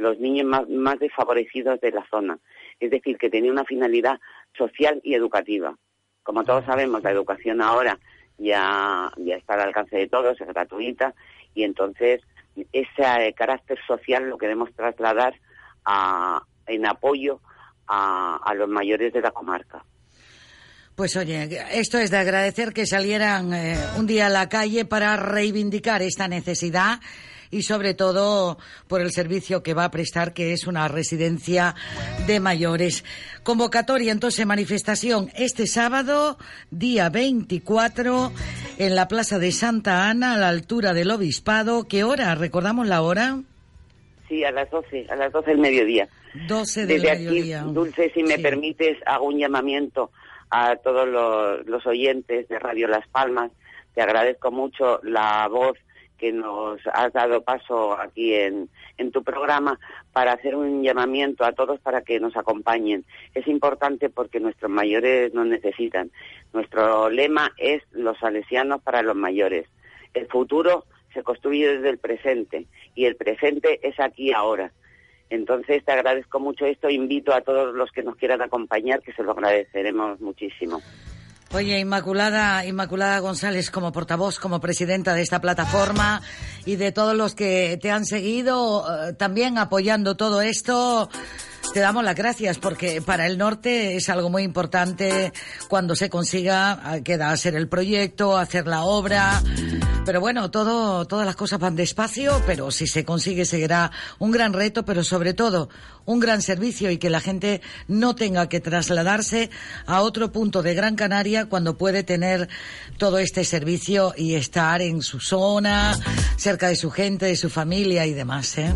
los niños más, desfavorecidos de la zona. Es decir, que tenía una finalidad social y educativa. Como todos sabemos, la educación ahora ya, ya está al alcance de todos, es gratuita, y entonces ese carácter social lo queremos trasladar en apoyo a, los mayores de la comarca. Pues oye, esto es de agradecer que salieran eh, un día a la calle para reivindicar esta necesidad y sobre todo por el servicio que va a prestar, que es una residencia de mayores. Convocatoria, entonces, manifestación este sábado, día 24, en la Plaza de Santa Ana, a la altura del Obispado. ¿Qué hora? ¿Recordamos la hora? Sí, a las 12, a las 12 del mediodía. 12 del Desde mediodía. Aquí, Dulce, si me permites, hago un llamamiento a todos los, los oyentes de Radio Las Palmas. Te agradezco mucho la voz que nos has dado paso aquí en, en tu programa para hacer un llamamiento a todos para que nos acompañen. Es importante porque nuestros mayores nos necesitan. Nuestro lema es los salesianos para los mayores. El futuro se construye desde el presente y el presente es aquí ahora. Entonces te agradezco mucho esto, invito a todos los que nos quieran acompañar, que se lo agradeceremos muchísimo. Oye, Inmaculada, Inmaculada González, como portavoz, como presidenta de esta plataforma y de todos los que te han seguido, eh, también apoyando todo esto, te damos las gracias porque para el norte es algo muy importante cuando se consiga, eh, queda hacer el proyecto, hacer la obra. Pero bueno, todo, todas las cosas van despacio, pero si se consigue seguirá un gran reto, pero sobre todo un gran servicio y que la gente no tenga que trasladarse a otro punto de Gran Canaria cuando puede tener todo este servicio y estar en su zona, cerca de su gente, de su familia y demás. ¿eh?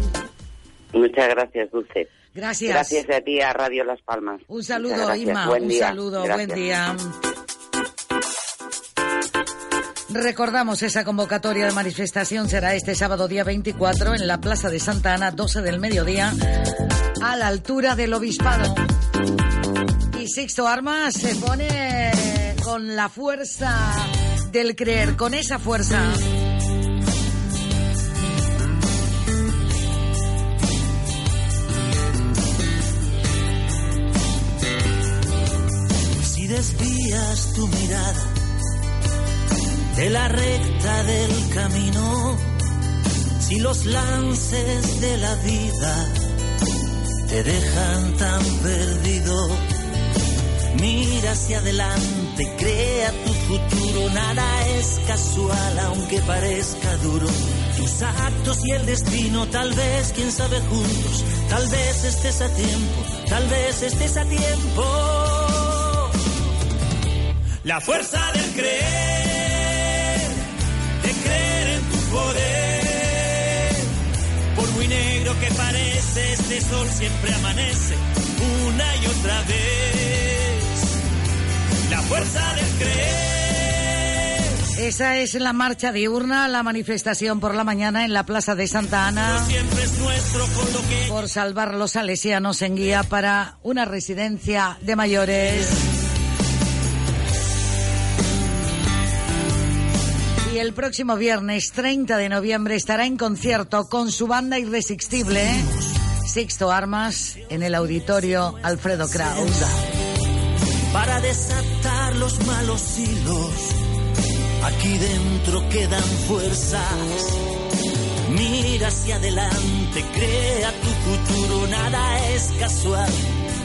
Muchas gracias, Dulce. Gracias. Gracias a ti, a Radio Las Palmas. Un saludo, Ima. un saludo, buen día. Recordamos esa convocatoria de manifestación será este sábado día 24 en la Plaza de Santa Ana, 12 del mediodía, a la altura del Obispado. Y Sixto Armas se pone con la fuerza del creer, con esa fuerza. Tu mirada de la recta del camino, si los lances de la vida te dejan tan perdido, mira hacia adelante, crea tu futuro, nada es casual aunque parezca duro. Tus actos y el destino, tal vez, quién sabe juntos, tal vez estés a tiempo, tal vez estés a tiempo la fuerza del creer, de creer en tu poder. Por muy negro que parece, este sol siempre amanece una y otra vez. La fuerza del creer. Esa es la marcha diurna, la manifestación por la mañana en la Plaza de Santa Ana. Por salvar los salesianos en guía para una residencia de mayores. El próximo viernes 30 de noviembre estará en concierto con su banda irresistible, Sixto Armas, en el auditorio Alfredo Kraus. Para desatar los malos hilos, aquí dentro quedan fuerzas. Mira hacia adelante, crea tu futuro, nada es casual,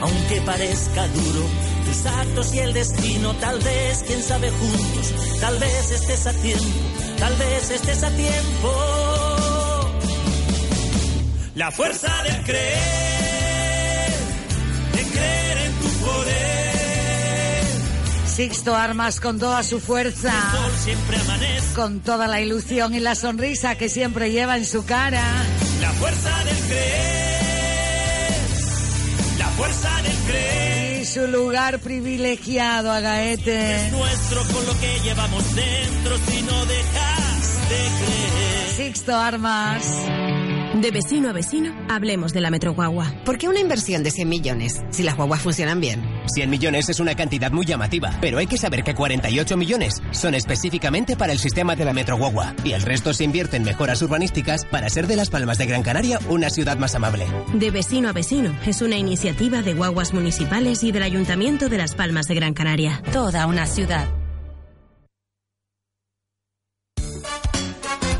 aunque parezca duro tus actos y el destino, tal vez, quién sabe juntos, tal vez estés a tiempo, tal vez estés a tiempo. La fuerza del creer, de creer en tu poder. Sixto Armas con toda su fuerza, con toda la ilusión y la sonrisa que siempre lleva en su cara. La fuerza del creer su lugar privilegiado a Gaete. Es nuestro con lo que llevamos dentro si no dejas de creer. Sixto Armas. De vecino a vecino, hablemos de la Metro Guagua. ¿Por qué una inversión de 100 millones si las guaguas funcionan bien? 100 millones es una cantidad muy llamativa, pero hay que saber que 48 millones son específicamente para el sistema de la Metro Guagua y el resto se invierte en mejoras urbanísticas para ser de Las Palmas de Gran Canaria una ciudad más amable. De vecino a vecino es una iniciativa de guaguas municipales y del Ayuntamiento de Las Palmas de Gran Canaria. Toda una ciudad.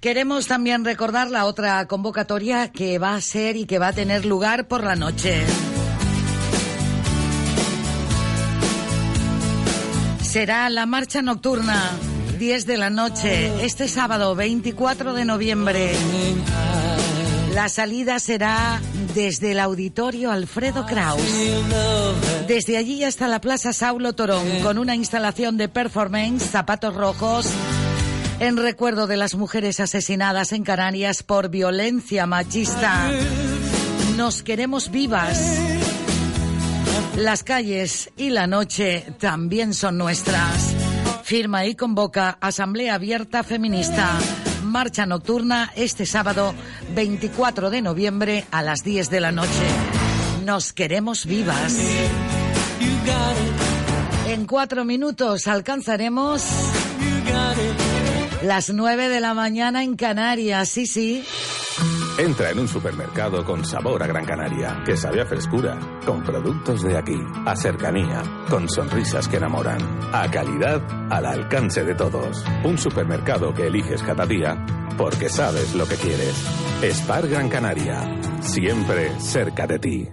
Queremos también recordar la otra convocatoria que va a ser y que va a tener lugar por la noche. Será la marcha nocturna, 10 de la noche, este sábado 24 de noviembre. La salida será desde el auditorio Alfredo Kraus. Desde allí hasta la Plaza Saulo Torón, con una instalación de performance, zapatos rojos, en recuerdo de las mujeres asesinadas en Canarias por violencia machista. Nos queremos vivas. Las calles y la noche también son nuestras. Firma y convoca Asamblea Abierta Feminista. Marcha nocturna este sábado 24 de noviembre a las 10 de la noche. Nos queremos vivas. En cuatro minutos alcanzaremos las 9 de la mañana en Canarias, sí, sí. Entra en un supermercado con sabor a Gran Canaria, que sabe a frescura, con productos de aquí, a cercanía, con sonrisas que enamoran, a calidad al alcance de todos. Un supermercado que eliges cada día porque sabes lo que quieres. Spar Gran Canaria, siempre cerca de ti.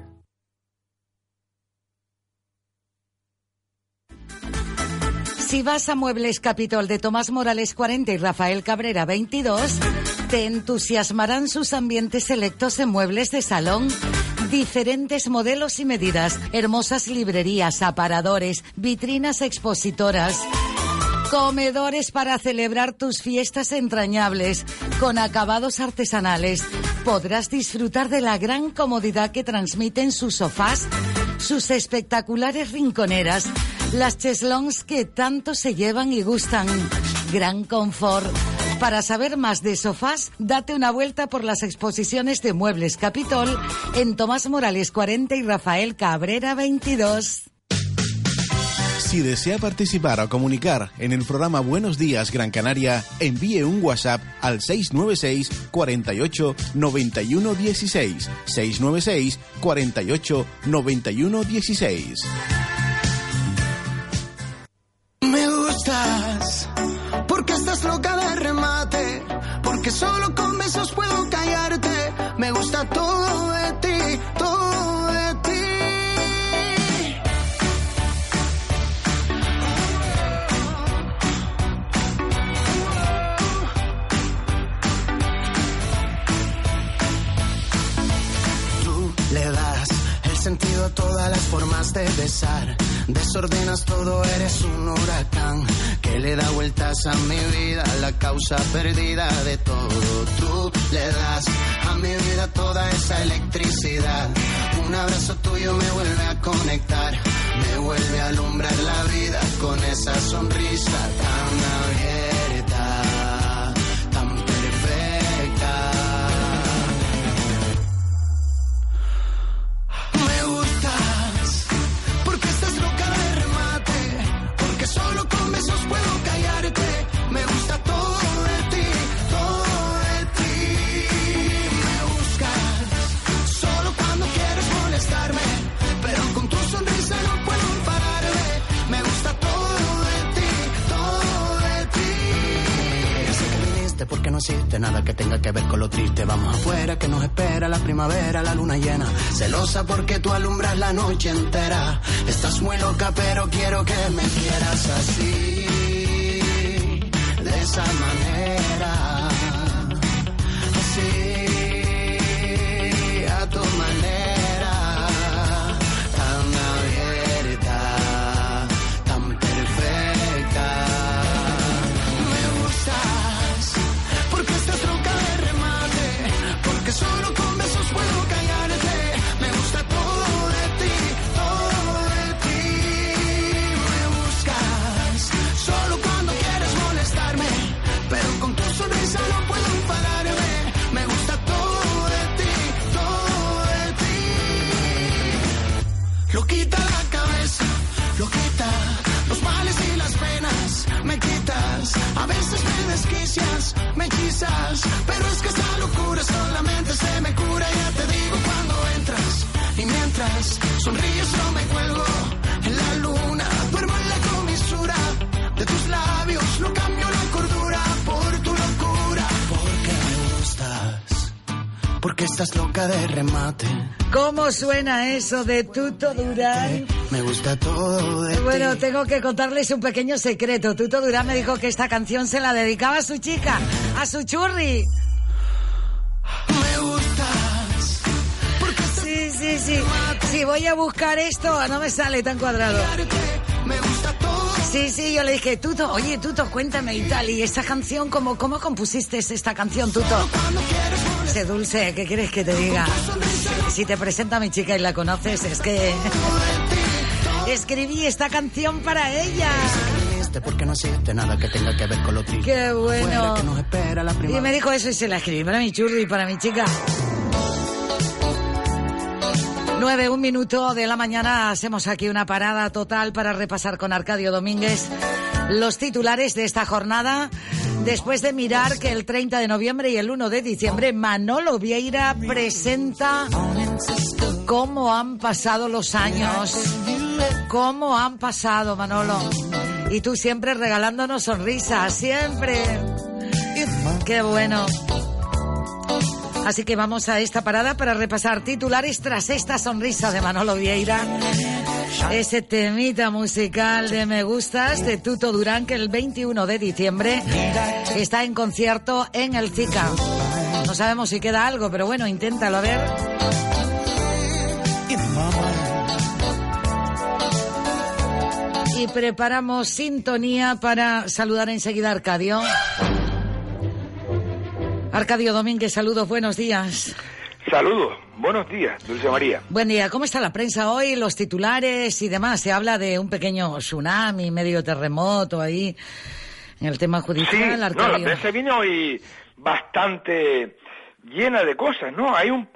Si vas a Muebles Capitol de Tomás Morales 40 y Rafael Cabrera 22, te entusiasmarán sus ambientes selectos en muebles de salón. Diferentes modelos y medidas, hermosas librerías, aparadores, vitrinas expositoras. Comedores para celebrar tus fiestas entrañables, con acabados artesanales. Podrás disfrutar de la gran comodidad que transmiten sus sofás, sus espectaculares rinconeras, las cheslons que tanto se llevan y gustan. Gran confort. Para saber más de sofás, date una vuelta por las exposiciones de Muebles Capitol en Tomás Morales 40 y Rafael Cabrera 22. Si desea participar o comunicar en el programa Buenos Días Gran Canaria, envíe un WhatsApp al 696 48 91 16. 696 48 91 16. Gusta todo de ti, todo de ti. Tú le das el sentido a todas las formas de besar. Desordenas todo, eres un huracán que le da vueltas a mi vida, la causa perdida de todo. Tú le das mi vida toda esa electricidad. Un abrazo tuyo me vuelve a conectar, me vuelve a alumbrar la vida con esa sonrisa tan abierta, existe nada que tenga que ver con lo triste. Vamos afuera que nos espera la primavera, la luna llena. Celosa porque tú alumbras la noche entera. Estás muy loca, pero quiero que me quieras así. esa manera. Porque estás loca de remate. ¿Cómo suena eso de Tuto Durán? Me gusta todo de Bueno, tengo que contarles un pequeño secreto. Tuto Durán me dijo que esta canción se la dedicaba a su chica, a su churri. Me gustas. Sí, sí, sí. Si voy a buscar esto, no me sale tan cuadrado. Me gusta todo. Sí, sí, yo le dije, Tuto, oye, Tuto, cuéntame y tal. Y esta canción, ¿cómo, cómo compusiste esta canción, Tuto? Sé dulce, ¿qué quieres que te diga? Si te presenta a mi chica y la conoces, es que... Escribí esta canción para ella. Escribiste porque no existe nada que tenga que ver con lo. Qué bueno. Afuera que nos espera la Y me dijo eso y se la escribí para mi churri y para mi chica. Nueve, un minuto de la mañana, hacemos aquí una parada total para repasar con Arcadio Domínguez los titulares de esta jornada. Después de mirar que el 30 de noviembre y el 1 de diciembre Manolo Vieira presenta cómo han pasado los años. Cómo han pasado, Manolo. Y tú siempre regalándonos sonrisas, siempre. Qué bueno. Así que vamos a esta parada para repasar titulares tras esta sonrisa de Manolo Vieira. Ese temita musical de Me Gustas de Tuto Durán que el 21 de diciembre está en concierto en el Zika. No sabemos si queda algo, pero bueno, inténtalo a ver. Y preparamos sintonía para saludar enseguida a Arcadio. Arcadio Domínguez, saludos, buenos días. Saludos, buenos días, Dulce María. Buen día, ¿cómo está la prensa hoy? Los titulares y demás. Se habla de un pequeño tsunami, medio terremoto ahí en el tema Sí, judicial, no, la Arcadio. prensa viene hoy bastante llena de cosas, ¿no? Hay un,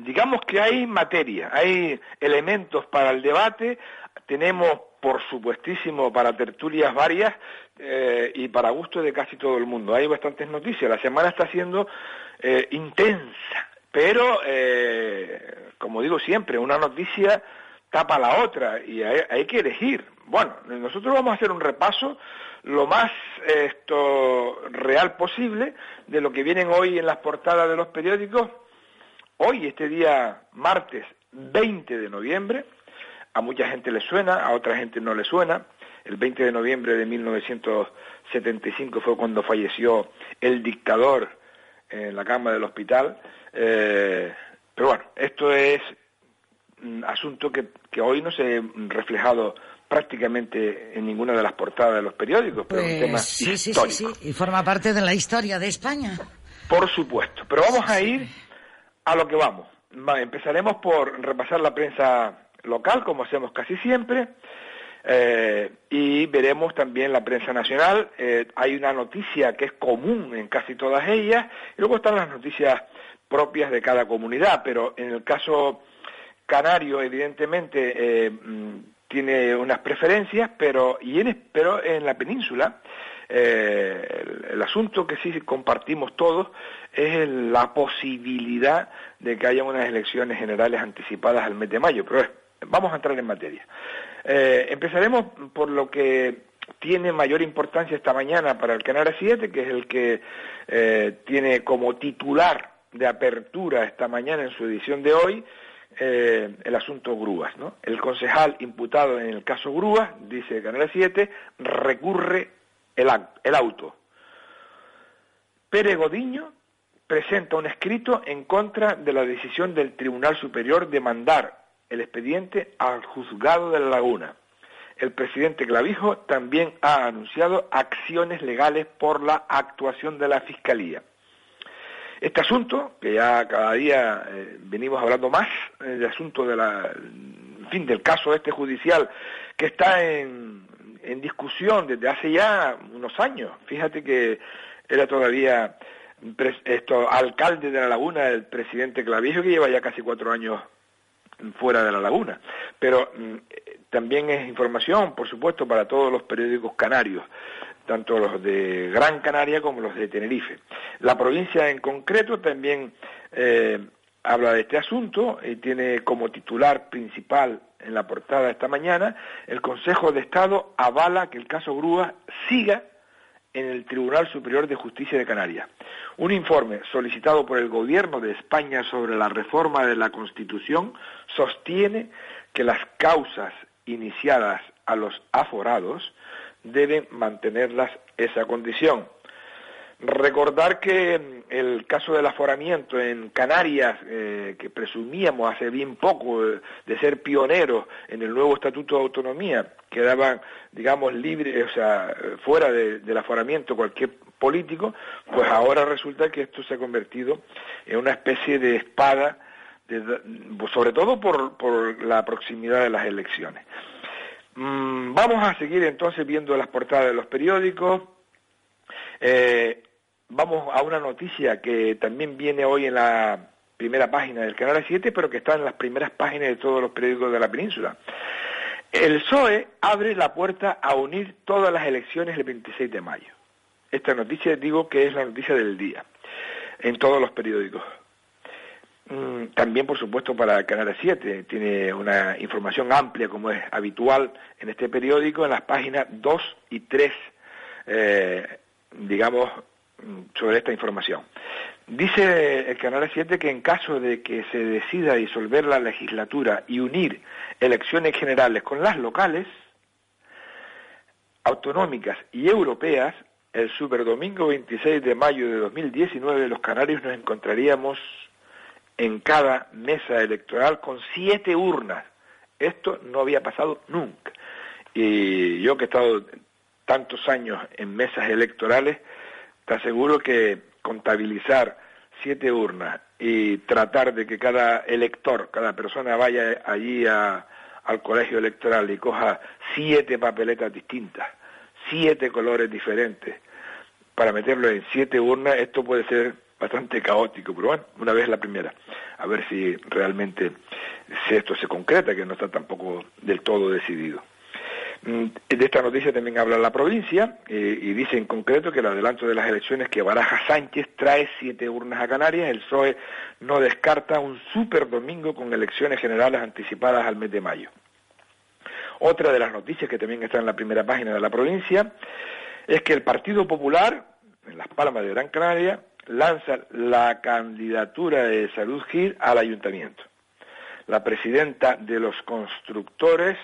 digamos que hay materia, hay elementos para el debate, tenemos, por supuestísimo, para tertulias varias eh, y para gusto de casi todo el mundo. Hay bastantes noticias, la semana está siendo eh, intensa, pero, eh, como digo siempre, una noticia tapa la otra y hay, hay que elegir. Bueno, nosotros vamos a hacer un repaso lo más esto real posible de lo que vienen hoy en las portadas de los periódicos. Hoy, este día martes 20 de noviembre, a mucha gente le suena, a otra gente no le suena. El 20 de noviembre de 1975 fue cuando falleció el dictador en la cama del hospital. Eh, pero bueno, esto es un asunto que, que hoy no se ha reflejado prácticamente en ninguna de las portadas de los periódicos, pero es un tema Pues sí, sí, sí, histórico. sí. Y forma parte de la historia de España. Por supuesto, pero vamos a ir a lo que vamos. Va, Empezaremos por repasar la prensa local, como hacemos casi siempre, eh, y veremos también la prensa nacional. Eh, hay una noticia que es común en casi todas ellas, y luego están las noticias propias de cada comunidad, pero en el caso canario, evidentemente, eh, mm, tiene unas preferencias, pero, y en, pero en la península, el, el asunto que sí compartimos todos es la posibilidad de que haya unas elecciones generales anticipadas al mes de mayo, pero es- vamos a entrar en materia. Eh, empezaremos por lo que tiene mayor importancia esta mañana para el Canal 7, que es el que eh, tiene como titular de apertura esta mañana en su edición de hoy, eh, el asunto Grúas. El concejal imputado en el caso Grúas, dice Canal 7, recurre el, el auto. Pere Godiño presenta un escrito en contra de la decisión del Tribunal Superior de mandar el expediente al juzgado de la Laguna. El presidente Clavijo también ha anunciado acciones legales por la actuación de la Fiscalía. Este asunto, que ya cada día eh, venimos hablando más, el asunto de la, fin, del caso este judicial que está en, en discusión desde hace ya unos años. Fíjate que era todavía esto, alcalde de la laguna, el presidente Clavijo, que lleva ya casi cuatro años fuera de la laguna. Pero mm, también es información, por supuesto, para todos los periódicos canarios, tanto los de Gran Canaria como los de Tenerife. La provincia en concreto también eh, habla de este asunto y tiene como titular principal en la portada esta mañana, el Consejo de Estado avala que el caso Grúa siga en el Tribunal Superior de Justicia de Canarias. Un informe solicitado por el Gobierno de España sobre la reforma de la Constitución sostiene que las causas iniciadas a los aforados deben mantenerlas esa condición. Recordar que mm, el caso del aforamiento en Canarias, eh, que presumíamos hace bien poco eh, de ser pioneros en el nuevo Estatuto de Autonomía, quedaban, digamos, libres, o sea, fuera del aforamiento cualquier político, pues ahora resulta que esto se ha convertido en una especie de espada, sobre todo por, por la proximidad de las elecciones. Mm, vamos a seguir entonces viendo las portadas de los periódicos. Eh, vamos a una noticia que también viene hoy en la primera página del Canal 7, pero que está en las primeras páginas de todos los periódicos de la península. El PSOE abre la puerta a unir todas las elecciones el 26 de mayo. Esta noticia digo que es la noticia del día en todos los periódicos. Mm, también, por supuesto, para Canal 7 tiene una información amplia, como es habitual en este periódico, en las páginas 2 y 3, eh, digamos, sobre esta información. Dice el Canal 7 que en caso de que se decida disolver la legislatura y unir elecciones generales con las locales, autonómicas y europeas, el superdomingo 26 de mayo de 2019 los canarios nos encontraríamos en cada mesa electoral con siete urnas. Esto no había pasado nunca. Y yo que he estado tantos años en mesas electorales, te aseguro que contabilizar siete urnas y tratar de que cada elector, cada persona vaya allí al colegio electoral y coja siete papeletas distintas, siete colores diferentes, para meterlo en siete urnas, esto puede ser bastante caótico, pero bueno, una vez la primera, a ver si realmente si esto se concreta, que no está tampoco del todo decidido. Mm, de esta noticia también habla la provincia eh, y dice en concreto que el adelanto de las elecciones que Baraja Sánchez trae siete urnas a Canarias, el PSOE no descarta un super domingo con elecciones generales anticipadas al mes de mayo. Otra de las noticias que también está en la primera página de la provincia es que el Partido Popular, en Las Palmas de Gran Canaria, lanza la candidatura de Salud Gil al ayuntamiento. La presidenta de los constructores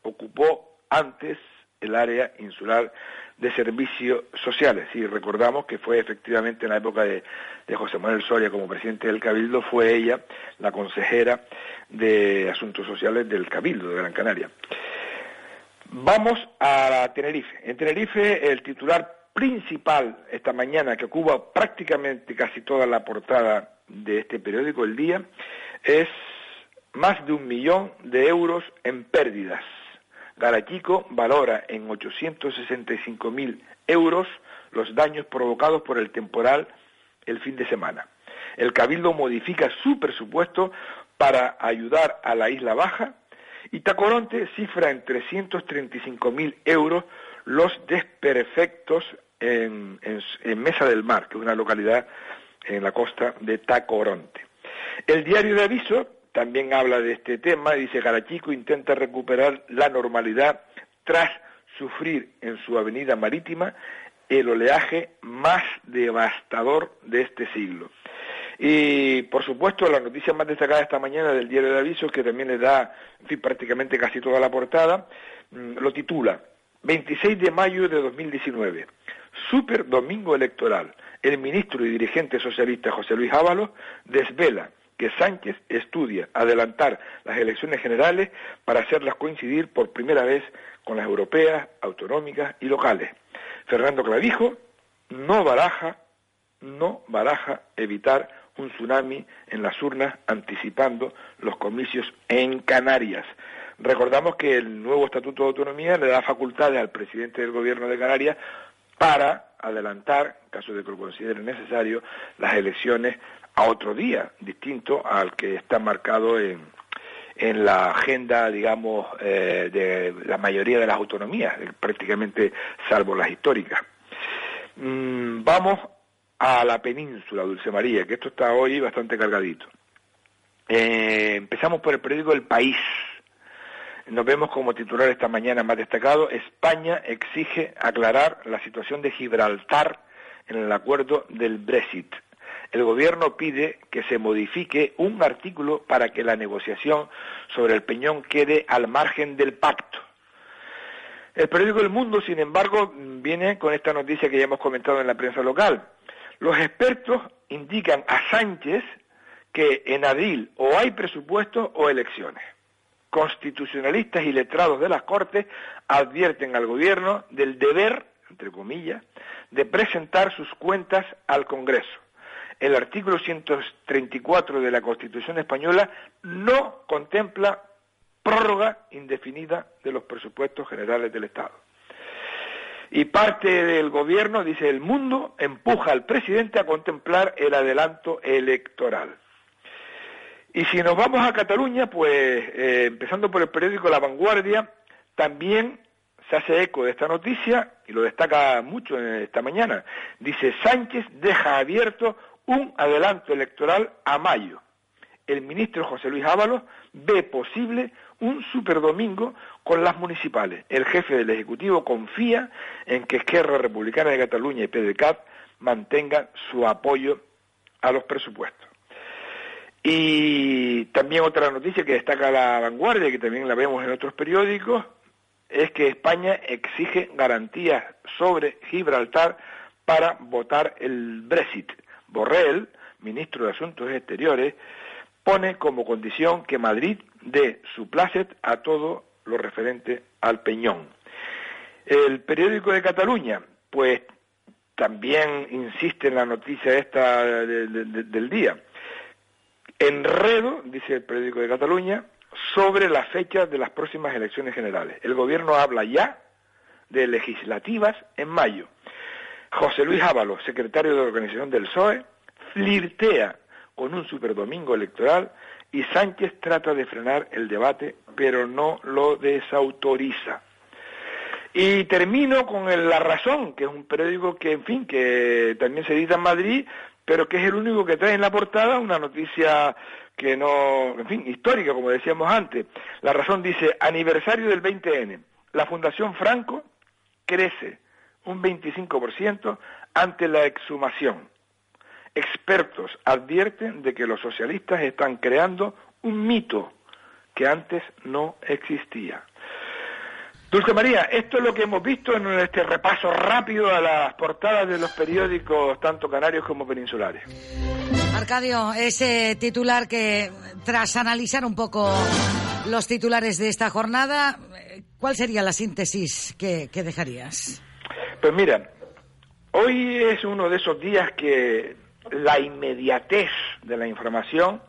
ocupó antes el área insular de servicios sociales. Y recordamos que fue efectivamente en la época de, José Manuel Soria como presidente del Cabildo, fue ella la consejera de Asuntos Sociales del Cabildo de Gran Canaria. Vamos a Tenerife. En Tenerife el titular principal esta mañana que ocupa prácticamente casi toda la portada de este periódico El Día es más de un millón de euros en pérdidas Garachico valora en 865.000 euros los daños provocados por el temporal el fin de semana. El Cabildo modifica su presupuesto para ayudar a la Isla Baja y Tacoronte cifra en 335.000 euros los desperfectos en, en, Mesa del Mar, que es una localidad en la costa de Tacoronte. El diario de aviso también habla de este tema, dice Garachico intenta recuperar la normalidad tras sufrir en su avenida marítima el oleaje más devastador de este siglo. Y por supuesto la noticia más destacada esta mañana del diario de aviso, que también le da prácticamente casi toda la portada, mm, lo titula 26 de mayo de 2019. super domingo electoral. El ministro y dirigente socialista José Luis Ábalos desvela que Sánchez estudia adelantar las elecciones generales para hacerlas coincidir por primera vez con las europeas, autonómicas y locales. Fernando Clavijo no baraja, no baraja evitar un tsunami en las urnas anticipando los comicios en Canarias. Recordamos que el nuevo Estatuto de Autonomía le da facultades al presidente del Gobierno de Canarias para adelantar, en caso de que lo considere necesario, las elecciones a otro día, distinto al que está marcado en, en la agenda, digamos, eh, de la mayoría de las autonomías, prácticamente salvo las históricas. Mm, vamos a la península, Dulce María, que esto está hoy bastante cargadito. Eh, empezamos por el periódico El País. Nos vemos como titular esta mañana más destacado, España exige aclarar la situación de Gibraltar en el acuerdo del Brexit. El gobierno pide que se modifique un artículo para que la negociación sobre el peñón quede al margen del pacto. El periódico El Mundo, sin embargo, viene con esta noticia que ya hemos comentado en la prensa local. Los expertos indican a Sánchez que en abril o hay presupuestos o elecciones. Constitucionalistas y letrados de las Cortes advierten al gobierno del deber, entre comillas, de presentar sus cuentas al Congreso. El artículo 134 de la Constitución española no contempla prórroga indefinida de los presupuestos generales del Estado. Y parte del gobierno, dice el mundo, empuja al presidente a contemplar el adelanto electoral. Y si nos vamos a Cataluña, pues eh, empezando por el periódico La Vanguardia, también se hace eco de esta noticia y lo destaca mucho esta mañana. Dice, Sánchez deja abierto un adelanto electoral a mayo. El ministro José Luis Ábalos ve posible un superdomingo con las municipales. El jefe del Ejecutivo confía en que Esquerra Republicana de Cataluña y PDCAT mantengan su apoyo a los presupuestos. Y también otra noticia que destaca la vanguardia, que también la vemos en otros periódicos, es que España exige garantías sobre Gibraltar para votar el Brexit. Borrell, ministro de Asuntos Exteriores, pone como condición que Madrid dé su placet a todo lo referente al Peñón. El periódico de Cataluña, pues también insiste en la noticia esta del día. Enredo, dice el periódico de Cataluña, sobre la fecha de las próximas elecciones generales. El gobierno habla ya de legislativas en mayo. José Luis Ábalos, secretario de la organización del PSOE, flirtea con un superdomingo electoral y Sánchez trata de frenar el debate, pero no lo desautoriza. Y termino con La Razón, que es un periódico que, en fin, que también se edita en Madrid, pero que es el único que trae en la portada una noticia que no, en fin, histórica, como decíamos antes. La Razón dice, aniversario del 20N, la Fundación Franco crece un 25% ante la exhumación. Expertos advierten de que los socialistas están creando un mito que antes no existía. Dulce María, esto es lo que hemos visto en este repaso rápido a las portadas de los periódicos, tanto canarios como peninsulares. Arcadio, ese titular que, tras analizar un poco los titulares de esta jornada, ¿cuál sería la síntesis que, que dejarías? Pues mira, hoy es uno de esos días que la inmediatez de la información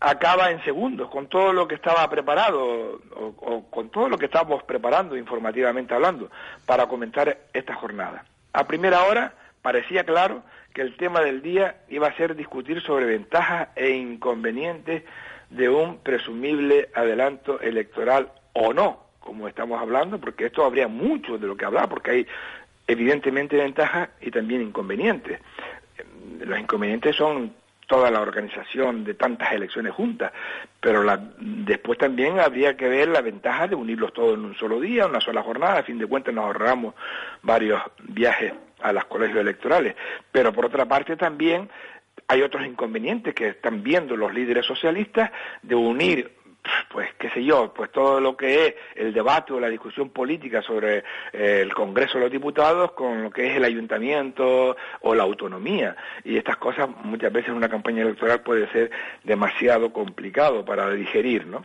acaba en segundos, con todo lo que estaba preparado o, con todo lo que estábamos preparando informativamente hablando para comentar esta jornada. A primera hora parecía claro que el tema del día iba a ser discutir sobre ventajas e inconvenientes de un presumible adelanto electoral o no, como estamos hablando, porque esto habría mucho de lo que hablar, porque hay evidentemente ventajas y también inconvenientes. Los inconvenientes son toda la organización de tantas elecciones juntas, pero después también habría que ver la ventaja de unirlos todos en un solo día, una sola jornada, a fin de cuentas nos ahorramos varios viajes a los colegios electorales, pero por otra parte también hay otros inconvenientes que están viendo los líderes socialistas de unir pues qué sé yo, pues todo lo que es el debate o la discusión política sobre eh, el Congreso de los Diputados con lo que es el ayuntamiento o la autonomía. Y estas cosas muchas veces en una campaña electoral puede ser demasiado complicado para digerir, ¿no?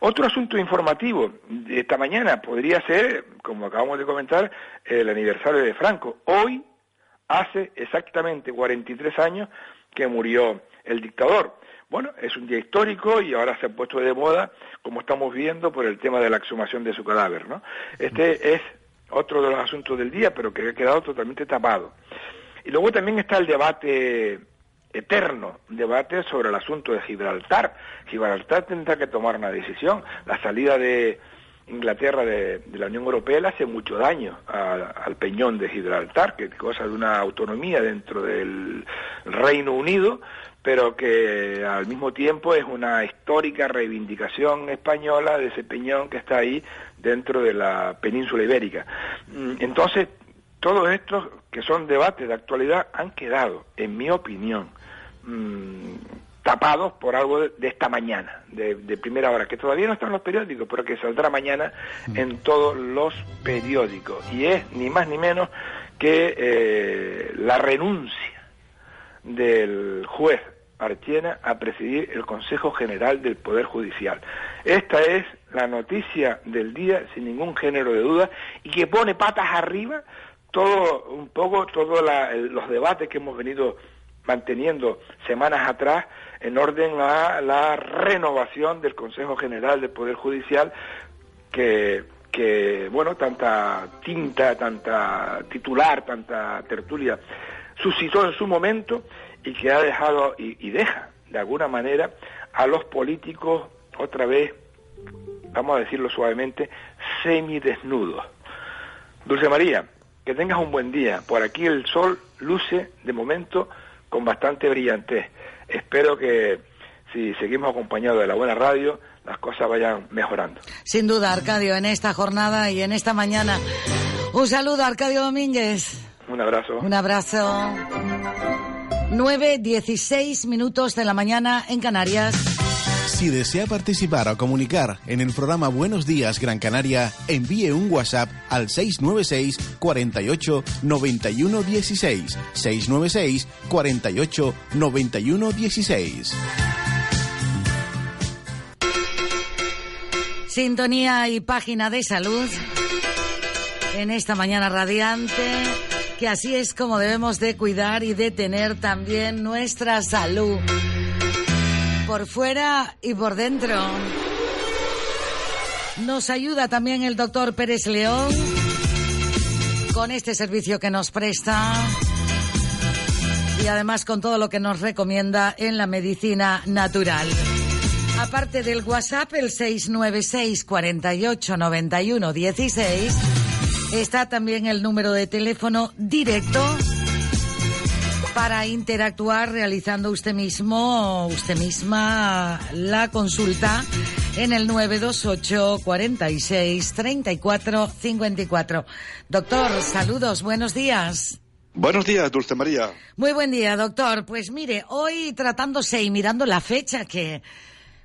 Otro asunto informativo de esta mañana podría ser, como acabamos de comentar, el aniversario de Franco. Hoy hace exactamente 43 años que murió el dictador. Bueno, es un día histórico y ahora se ha puesto de moda, como estamos viendo, por el tema de la exhumación de su cadáver, ¿no? Este es otro de los asuntos del día, pero que ha quedado totalmente tapado. Y luego también está el debate eterno, debate sobre el asunto de Gibraltar. Gibraltar tendrá que tomar una decisión. La salida de Inglaterra de, la Unión Europea le hace mucho daño al peñón de Gibraltar, que es cosa de una autonomía dentro del Reino Unido, pero que al mismo tiempo es una histórica reivindicación española de ese peñón que está ahí dentro de la península ibérica. Mm, entonces, todos estos que son debates de actualidad han quedado, en mi opinión, mm, tapados por algo de, esta mañana, de, primera hora, que todavía no están en los periódicos, pero que saldrá mañana mm. en todos los periódicos. Y es ni más ni menos que eh, la renuncia del juez Archena a presidir el Consejo General del Poder Judicial. Esta es la noticia del día, sin ningún género de duda, y que pone patas arriba todo un poco todos los debates que hemos venido manteniendo semanas atrás en orden a la renovación del Consejo General del Poder Judicial que que bueno tanta tinta tanta titular tanta tertulia suscitó en su momento y que ha dejado y, deja de alguna manera a los políticos otra vez, vamos a decirlo suavemente, semidesnudos. Dulce María, que tengas un buen día. Por aquí el sol luce de momento con bastante brillantez. Espero que si seguimos acompañados de la buena radio, las cosas vayan mejorando. Sin duda, Arcadio, en esta jornada y en esta mañana. Un saludo, Arcadio Domínguez. Un abrazo. Un abrazo. 9, 16 minutos de la mañana en Canarias. Si desea participar o comunicar en el programa Buenos Días Gran Canaria, envíe un WhatsApp al 696 48 91 16. 696 48 91 16. Sintonía y página de salud en esta mañana radiante que así es como debemos de cuidar y de tener también nuestra salud por fuera y por dentro. Nos ayuda también el doctor Pérez León con este servicio que nos presta y además con todo lo que nos recomienda en la medicina natural. Aparte del WhatsApp, el 696 48 91 16 Está también el número de teléfono directo para interactuar realizando usted mismo, usted misma, la consulta en el 928 46 34 54. Doctor, saludos, buenos días. Buenos días, Dulce María. Muy buen día, doctor. Pues mire, hoy tratándose y mirando la fecha que,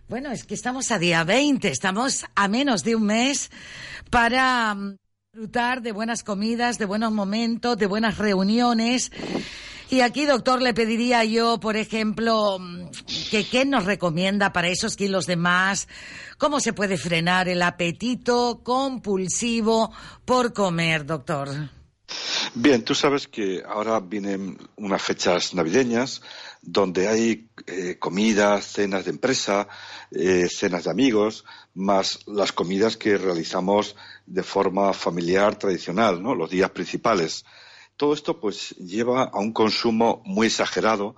bueno, es que estamos a día 20, estamos a menos de un mes para disfrutar de buenas comidas, de buenos momentos, de buenas reuniones. Y aquí, doctor, le pediría yo, por ejemplo, que qué nos recomienda para esos kilos de más, cómo se puede frenar el apetito compulsivo por comer, doctor. Bien, tú sabes que ahora vienen unas fechas navideñas donde hay eh, comidas, cenas de empresa, eh, cenas de amigos, más las comidas que realizamos de forma familiar tradicional, ¿no? Los días principales. Todo esto pues lleva a un consumo muy exagerado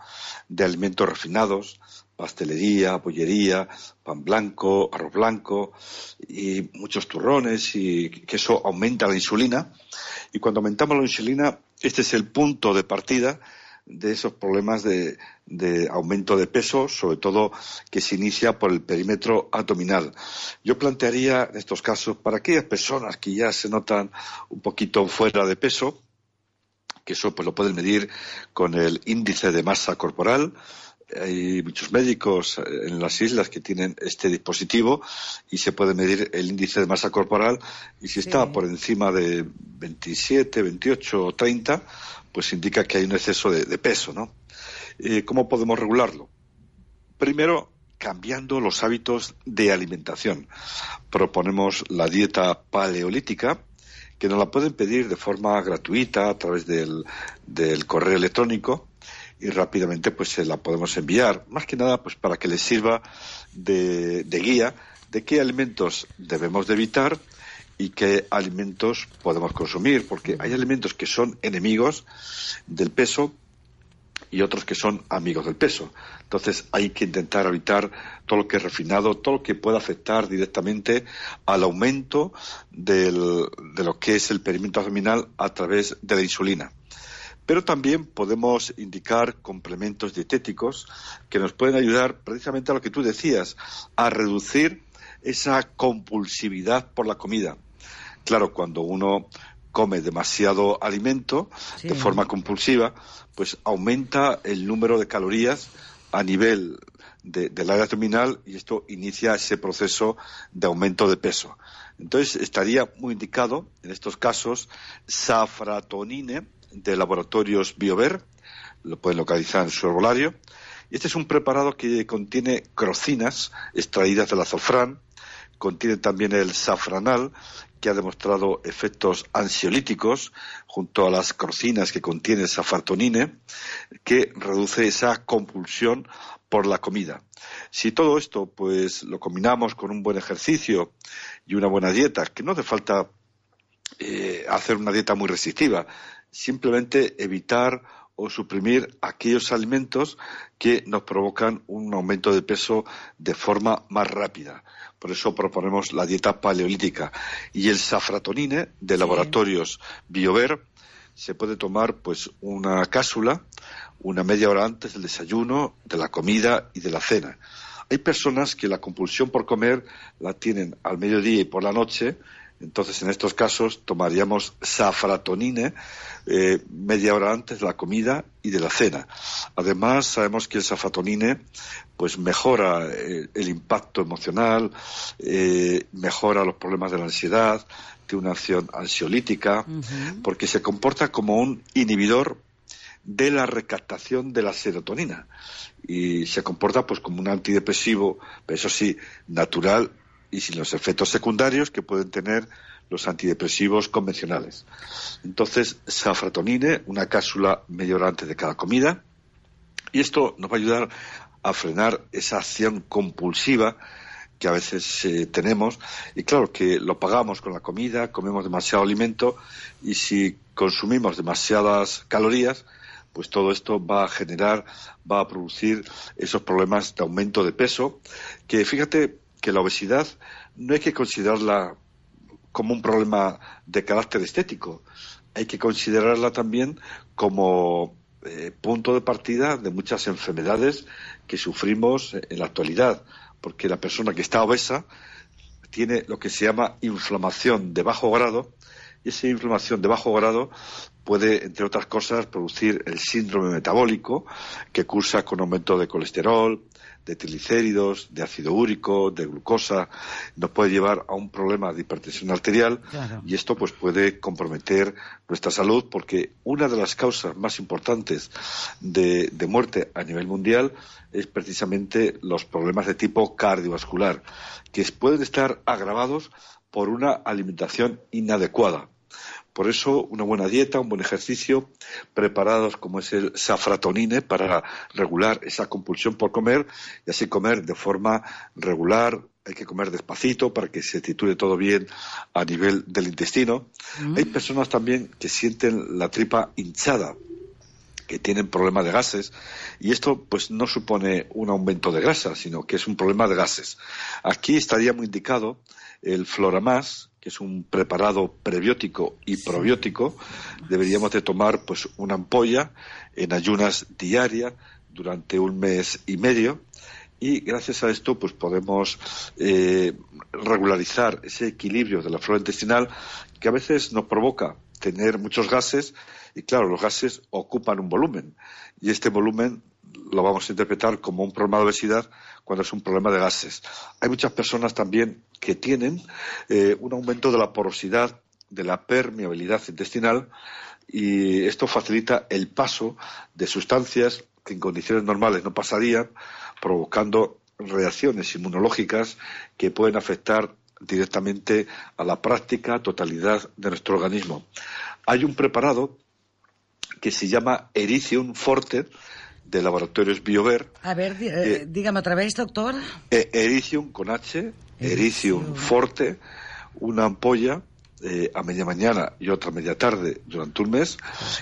de alimentos refinados, pastelería, bollería, pan blanco, arroz blanco y muchos turrones y que eso aumenta la insulina. Y cuando aumentamos la insulina, este es el punto de partida de esos problemas de, aumento de peso, sobre todo que se inicia por el perímetro abdominal. Yo plantearía en estos casos, para aquellas personas que ya se notan un poquito fuera de peso, que eso pues lo pueden medir con el índice de masa corporal, hay muchos médicos en las islas que tienen este dispositivo y se puede medir el índice de masa corporal y si está por encima de 27, 28 o 30, pues indica que hay un exceso de, peso, ¿no? Eh, ¿Cómo podemos regularlo? Primero, cambiando los hábitos de alimentación. Proponemos la dieta paleolítica, que nos la pueden pedir de forma gratuita a través del, del correo electrónico y rápidamente pues se la podemos enviar. Más que nada pues para que les sirva de, guía de qué alimentos debemos de evitar y qué alimentos podemos consumir, porque hay alimentos que son enemigos del peso y otros que son amigos del peso. Entonces hay que intentar evitar todo lo que es refinado, todo lo que pueda afectar directamente al aumento de lo que es el perímetro abdominal a través de la insulina. Pero también podemos indicar complementos dietéticos que nos pueden ayudar precisamente a lo que tú decías, a reducir esa compulsividad por la comida. Claro, cuando uno come demasiado alimento de forma compulsiva, pues aumenta el número de calorías a nivel del área abdominal y esto inicia ese proceso de aumento de peso. Entonces estaría muy indicado en estos casos safratonine, de laboratorios BioVer, lo pueden localizar en su herbolario. Y este es un preparado que contiene crocinas extraídas del azafrán, contiene también el safranal, que ha demostrado efectos ansiolíticos junto a las crocinas que contiene safartonine, que reduce esa compulsión por la comida. Si todo esto pues lo combinamos con un buen ejercicio y una buena dieta, que no hace falta eh, hacer una dieta muy restrictiva, simplemente evitar o suprimir aquellos alimentos que nos provocan un aumento de peso de forma más rápida. Por eso proponemos la dieta paleolítica. Y el safratonine de laboratorios BioVer se puede tomar pues una cápsula una media hora antes del desayuno, de la comida y de la cena. Hay personas que la compulsión por comer la tienen al mediodía y por la noche entonces, en estos casos, tomaríamos safratonine eh, media hora antes de la comida y de la cena. Además, sabemos que el safratonine pues, mejora eh, el impacto emocional, eh, mejora los problemas de la ansiedad, tiene una acción ansiolítica, porque se comporta como un inhibidor de la recaptación de la serotonina y se comporta pues como un antidepresivo, pero eso sí, natural y sin los efectos secundarios que pueden tener los antidepresivos convencionales. Entonces, safratonine, una cápsula media de cada comida, y esto nos va a ayudar a frenar esa acción compulsiva que a veces eh, tenemos y claro que lo pagamos con la comida, comemos demasiado alimento y si consumimos demasiadas calorías, pues todo esto va a generar, va a producir esos problemas de aumento de peso que fíjate que la obesidad no hay que considerarla como un problema de carácter estético, hay que considerarla también como eh, punto de partida de muchas enfermedades que sufrimos en la actualidad, porque la persona que está obesa tiene lo que se llama inflamación de bajo grado y esa inflamación de bajo grado puede, entre otras cosas, producir el síndrome metabólico que cursa con aumento de colesterol, de triglicéridos, de ácido úrico, de glucosa, nos puede llevar a un problema de hipertensión arterial y esto pues puede comprometer nuestra salud porque una de las causas más importantes de, de muerte a nivel mundial es precisamente los problemas de tipo cardiovascular que pueden estar agravados por una alimentación inadecuada. Por eso, una buena dieta, un buen ejercicio, preparados como es el safratonine para regular esa compulsión por comer y así comer de forma regular. Hay que comer despacito para que se titule todo bien a nivel del intestino. Mm. Hay personas también que sienten la tripa hinchada que tienen problemas de gases y esto pues no supone un aumento de grasa, sino que es un problema de gases. Aquí estaría muy indicado el Floramas, que es un preparado prebiótico y probiótico, deberíamos de tomar pues una ampolla en ayunas diarias durante un mes y medio. Y gracias a esto pues podemos eh, regularizar ese equilibrio de la flora intestinal que a veces nos provoca tener muchos gases. Y claro, los gases ocupan un volumen. Y este volumen lo vamos a interpretar como un problema de obesidad cuando es un problema de gases. Hay muchas personas también que tienen eh, un aumento de la porosidad, de la permeabilidad intestinal, y esto facilita el paso de sustancias que en condiciones normales no pasarían, provocando reacciones inmunológicas que pueden afectar directamente a la práctica totalidad de nuestro organismo. Hay un preparado que se llama Ericium Forte de Laboratorios BioVer. A ver, eh, dígame otra vez, doctor. Eh, Ericium con H, Ericium Forte, una ampolla eh, a media mañana y otra media tarde durante un mes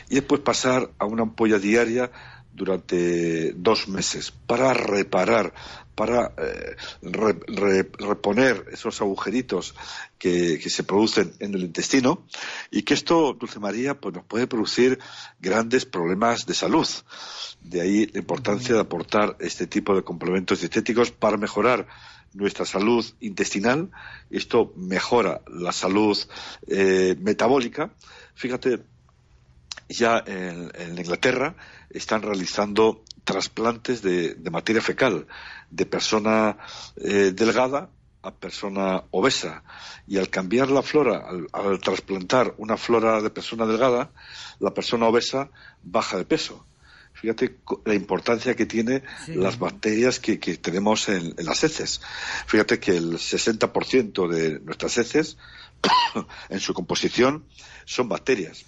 y después pasar a una ampolla diaria durante dos meses para reparar, para eh, reponer esos agujeritos que, se producen en el intestino y que esto, Dulce María, pues nos puede producir grandes problemas de salud. De ahí la importancia de aportar este tipo de complementos dietéticos para mejorar nuestra salud intestinal. Esto mejora la salud eh, metabólica. Fíjate, ya en, Inglaterra están realizando trasplantes de, materia fecal de persona eh, delgada a persona obesa. Y al cambiar la flora, al, trasplantar una flora de persona delgada, la persona obesa baja de peso. Fíjate la importancia que tiene las bacterias que, tenemos en, en, las heces. Fíjate que el 60% de nuestras heces, en su composición, son bacterias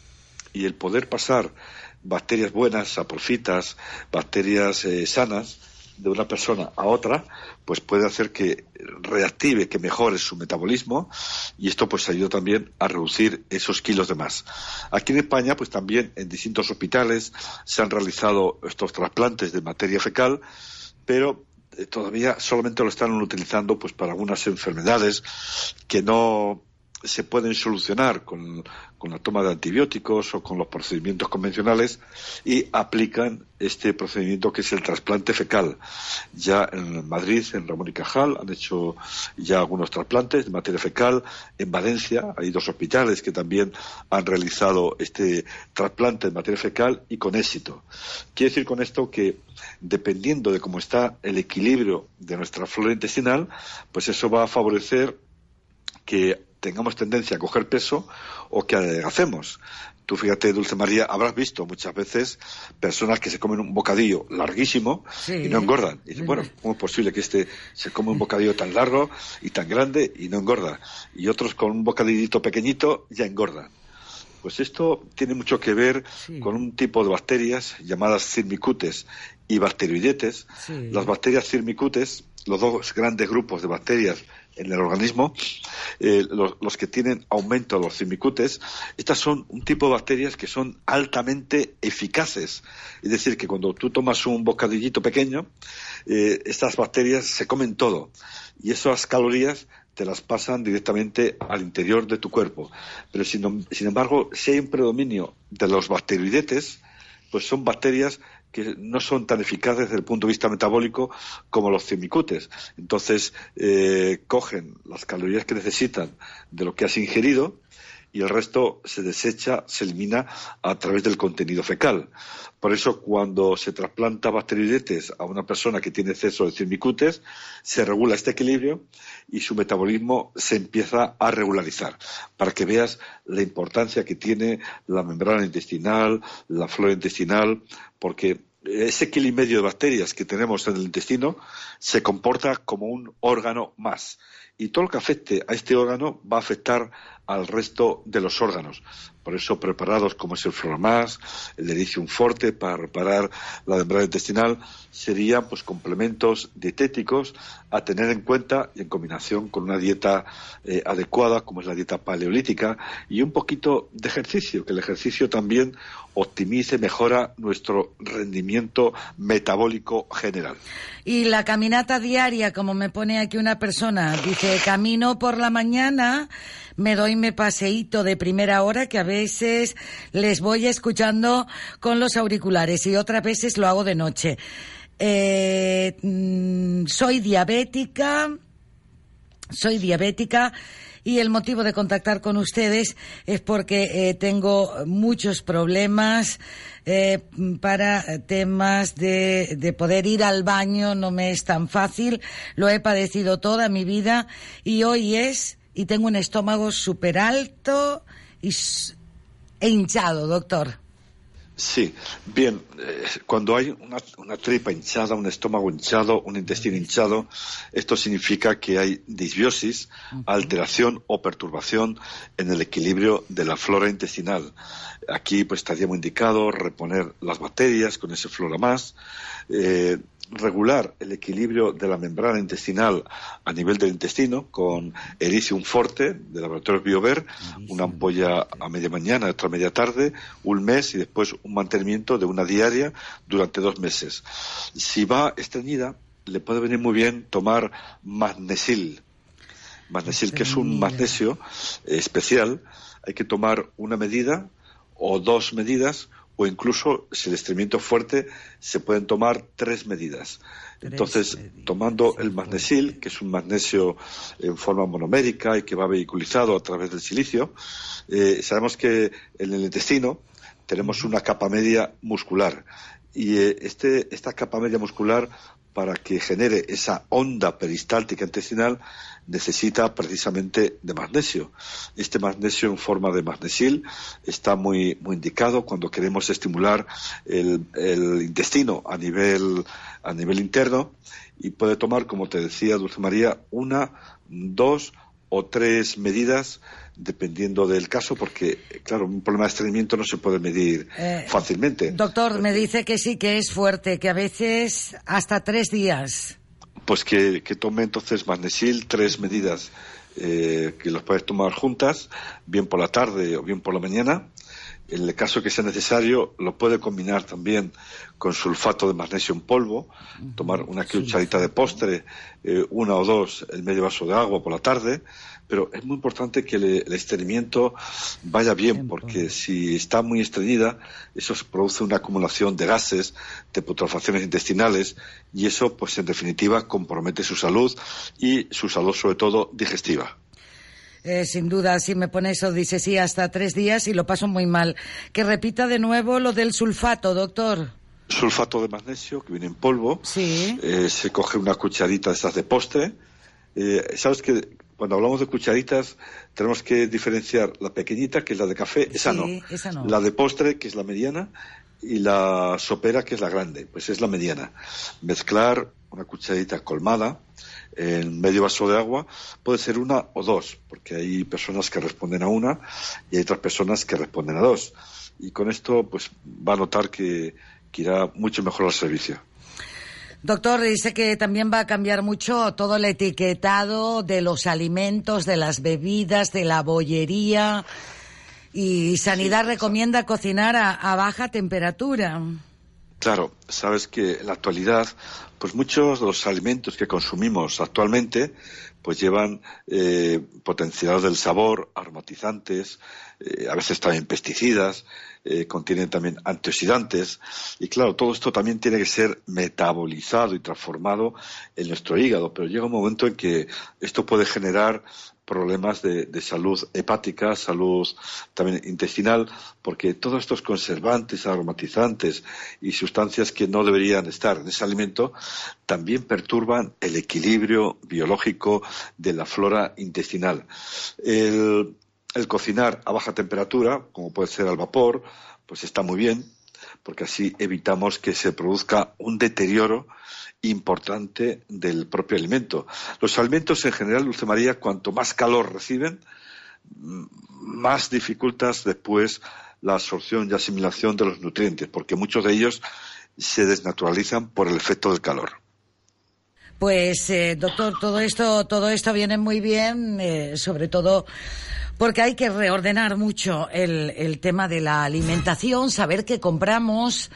y el poder pasar bacterias buenas, saprofitas, bacterias eh, sanas de una persona a otra, pues puede hacer que reactive, que mejore su metabolismo y esto pues ayuda también a reducir esos kilos de más. Aquí en España pues también en distintos hospitales se han realizado estos trasplantes de materia fecal, pero eh, todavía solamente lo están utilizando pues para algunas enfermedades que no se pueden solucionar con, la toma de antibióticos o con los procedimientos convencionales y aplican este procedimiento que es el trasplante fecal. Ya en Madrid, en Ramón y Cajal, han hecho ya algunos trasplantes de materia fecal. En Valencia hay dos hospitales que también han realizado este trasplante de materia fecal y con éxito. Quiere decir con esto que dependiendo de cómo está el equilibrio de nuestra flora intestinal, pues eso va a favorecer que tengamos tendencia a coger peso o que adelgacemos. Tú fíjate, Dulce María, habrás visto muchas veces personas que se comen un bocadillo larguísimo y no engordan. Y bueno, ¿cómo es posible que este se come un bocadillo tan largo y tan grande y no engorda? Y otros con un bocadillito pequeñito ya engordan. Pues esto tiene mucho que ver con un tipo de bacterias llamadas cirmicutes y bacteroidetes. Las bacterias cirmicutes, los dos grandes grupos de bacterias en el organismo, eh, los, que tienen aumento de los cimicutes, estas son un tipo de bacterias que son altamente eficaces. Es decir, que cuando tú tomas un bocadillito pequeño, eh, estas bacterias se comen todo y esas calorías te las pasan directamente al interior de tu cuerpo. Pero sin, sin embargo, si hay un predominio de los bacteroidetes, pues son bacterias que no son tan eficaces desde el punto de vista metabólico como los cimicutes. Entonces, eh, cogen las calorías que necesitan de lo que has ingerido y el resto se desecha, se elimina a través del contenido fecal. Por eso, cuando se trasplanta bacteridetes a una persona que tiene exceso de cimicutes, se regula este equilibrio y su metabolismo se empieza a regularizar. Para que veas la importancia que tiene la membrana intestinal, la flora intestinal, porque ese kilo y medio de bacterias que tenemos en el intestino se comporta como un órgano más. Y todo lo que afecte a este órgano va a afectar al resto de los órganos. Por eso preparados como es el Floramás, el Ericium Forte para reparar la membrana intestinal serían pues complementos dietéticos a tener en cuenta y en combinación con una dieta eh, adecuada como es la dieta paleolítica y un poquito de ejercicio, que el ejercicio también optimice, mejora nuestro rendimiento metabólico general. Y la caminata diaria, como me pone aquí una persona, dice, camino por la mañana me doy mi paseíto de primera hora que a veces les voy escuchando con los auriculares y otras veces lo hago de noche. Eh, mm, soy diabética, soy diabética Y el motivo de contactar con ustedes es porque eh, tengo muchos problemas eh, para temas de, de poder ir al baño, no me es tan fácil, lo he padecido toda mi vida y hoy es, y tengo un estómago súper alto y, e hinchado, doctor. Sí, bien, eh, cuando hay una, una tripa hinchada, un estómago hinchado, un intestino hinchado, esto significa que hay disbiosis, alteración o perturbación en el equilibrio de la flora intestinal. Aquí pues estaría muy indicado reponer las bacterias con ese flora más, eh, regular el equilibrio de la membrana intestinal a nivel del intestino con Ericium forte de laboratorio Biover, una ampolla a media mañana, otra a media tarde, un mes y después un mantenimiento de una diaria durante dos meses. Si va estreñida, le puede venir muy bien tomar magnesil. Magnesil, que es un magnesio especial, hay que tomar una medida o dos medidas o incluso si el estreñimiento es fuerte se pueden tomar tres medidas. Entonces, tomando el magnesil, que es un magnesio en forma monomérica y que va vehiculizado a través del silicio, eh, sabemos que en el intestino tenemos una capa media muscular. Y eh, este, esta capa media muscular para que genere esa onda peristáltica intestinal necesita precisamente de magnesio. Este magnesio en forma de magnesil está muy, muy indicado cuando queremos estimular el, el intestino a nivel, a nivel interno y puede tomar, como te decía Dulce María, una, dos o tres medidas dependiendo del caso, porque, claro, un problema de estreñimiento no se puede medir Eh, fácilmente. Doctor, me dice que sí, que es fuerte, que a veces hasta tres días. Pues que, tome entonces magnesil, tres medidas eh, que los puedes tomar juntas, bien por la tarde o bien por la mañana. En el caso que sea necesario, lo puede combinar también con sulfato de magnesio en polvo, tomar una cucharita de postre, eh, una o dos, el medio vaso de agua por la tarde, pero es muy importante que le- el estreñimiento vaya bien, porque si está muy estreñida, eso produce una acumulación de gases, de putrefacciones intestinales, y eso, pues en definitiva, compromete su salud y su salud, sobre todo, digestiva. Eh, sin duda, si me pone eso, dice sí, hasta tres días y lo paso muy mal. Que repita de nuevo lo del sulfato, doctor. sulfato de magnesio que viene en polvo. Sí. Eh, se coge una cucharita de esas de postre. Eh, Sabes que cuando hablamos de cucharitas tenemos que diferenciar la pequeñita, que es la de café, esa Sí, no. esa no. La de postre, que es la mediana, y la sopera, que es la grande, pues es la mediana. Mezclar una cucharita colmada en medio vaso de agua, puede ser una o dos, porque hay personas que responden a una y hay otras personas que responden a dos. Y con esto, pues va a notar que, que irá mucho mejor al servicio. Doctor, dice que también va a cambiar mucho todo el etiquetado de los alimentos, de las bebidas, de la bollería. Y Sanidad recomienda cocinar a, a baja temperatura. Claro, sabes que en la actualidad, pues muchos de los alimentos que consumimos actualmente, pues llevan eh, del sabor, aromatizantes, eh, a veces también pesticidas, eh, contienen también antioxidantes. Y claro, todo esto también tiene que ser metabolizado y transformado en nuestro hígado, pero llega un momento en que esto puede generar problemas de, salud hepática, salud también intestinal, porque todos estos conservantes, aromatizantes y sustancias que no deberían estar en ese alimento también perturban el equilibrio biológico de la flora intestinal. El cocinar a baja temperatura, como puede ser al vapor, pues está muy bien, porque así evitamos que se produzca un deterioro importante del propio alimento. Los alimentos en general, Dulce María, cuanto más calor reciben, m- más dificultas después la absorción y asimilación de los nutrientes, porque muchos de ellos se desnaturalizan por el efecto del calor. Pues, eh, doctor, todo esto, todo esto viene muy bien, eh, sobre todo porque hay que reordenar mucho el, el tema de la alimentación, saber qué compramos,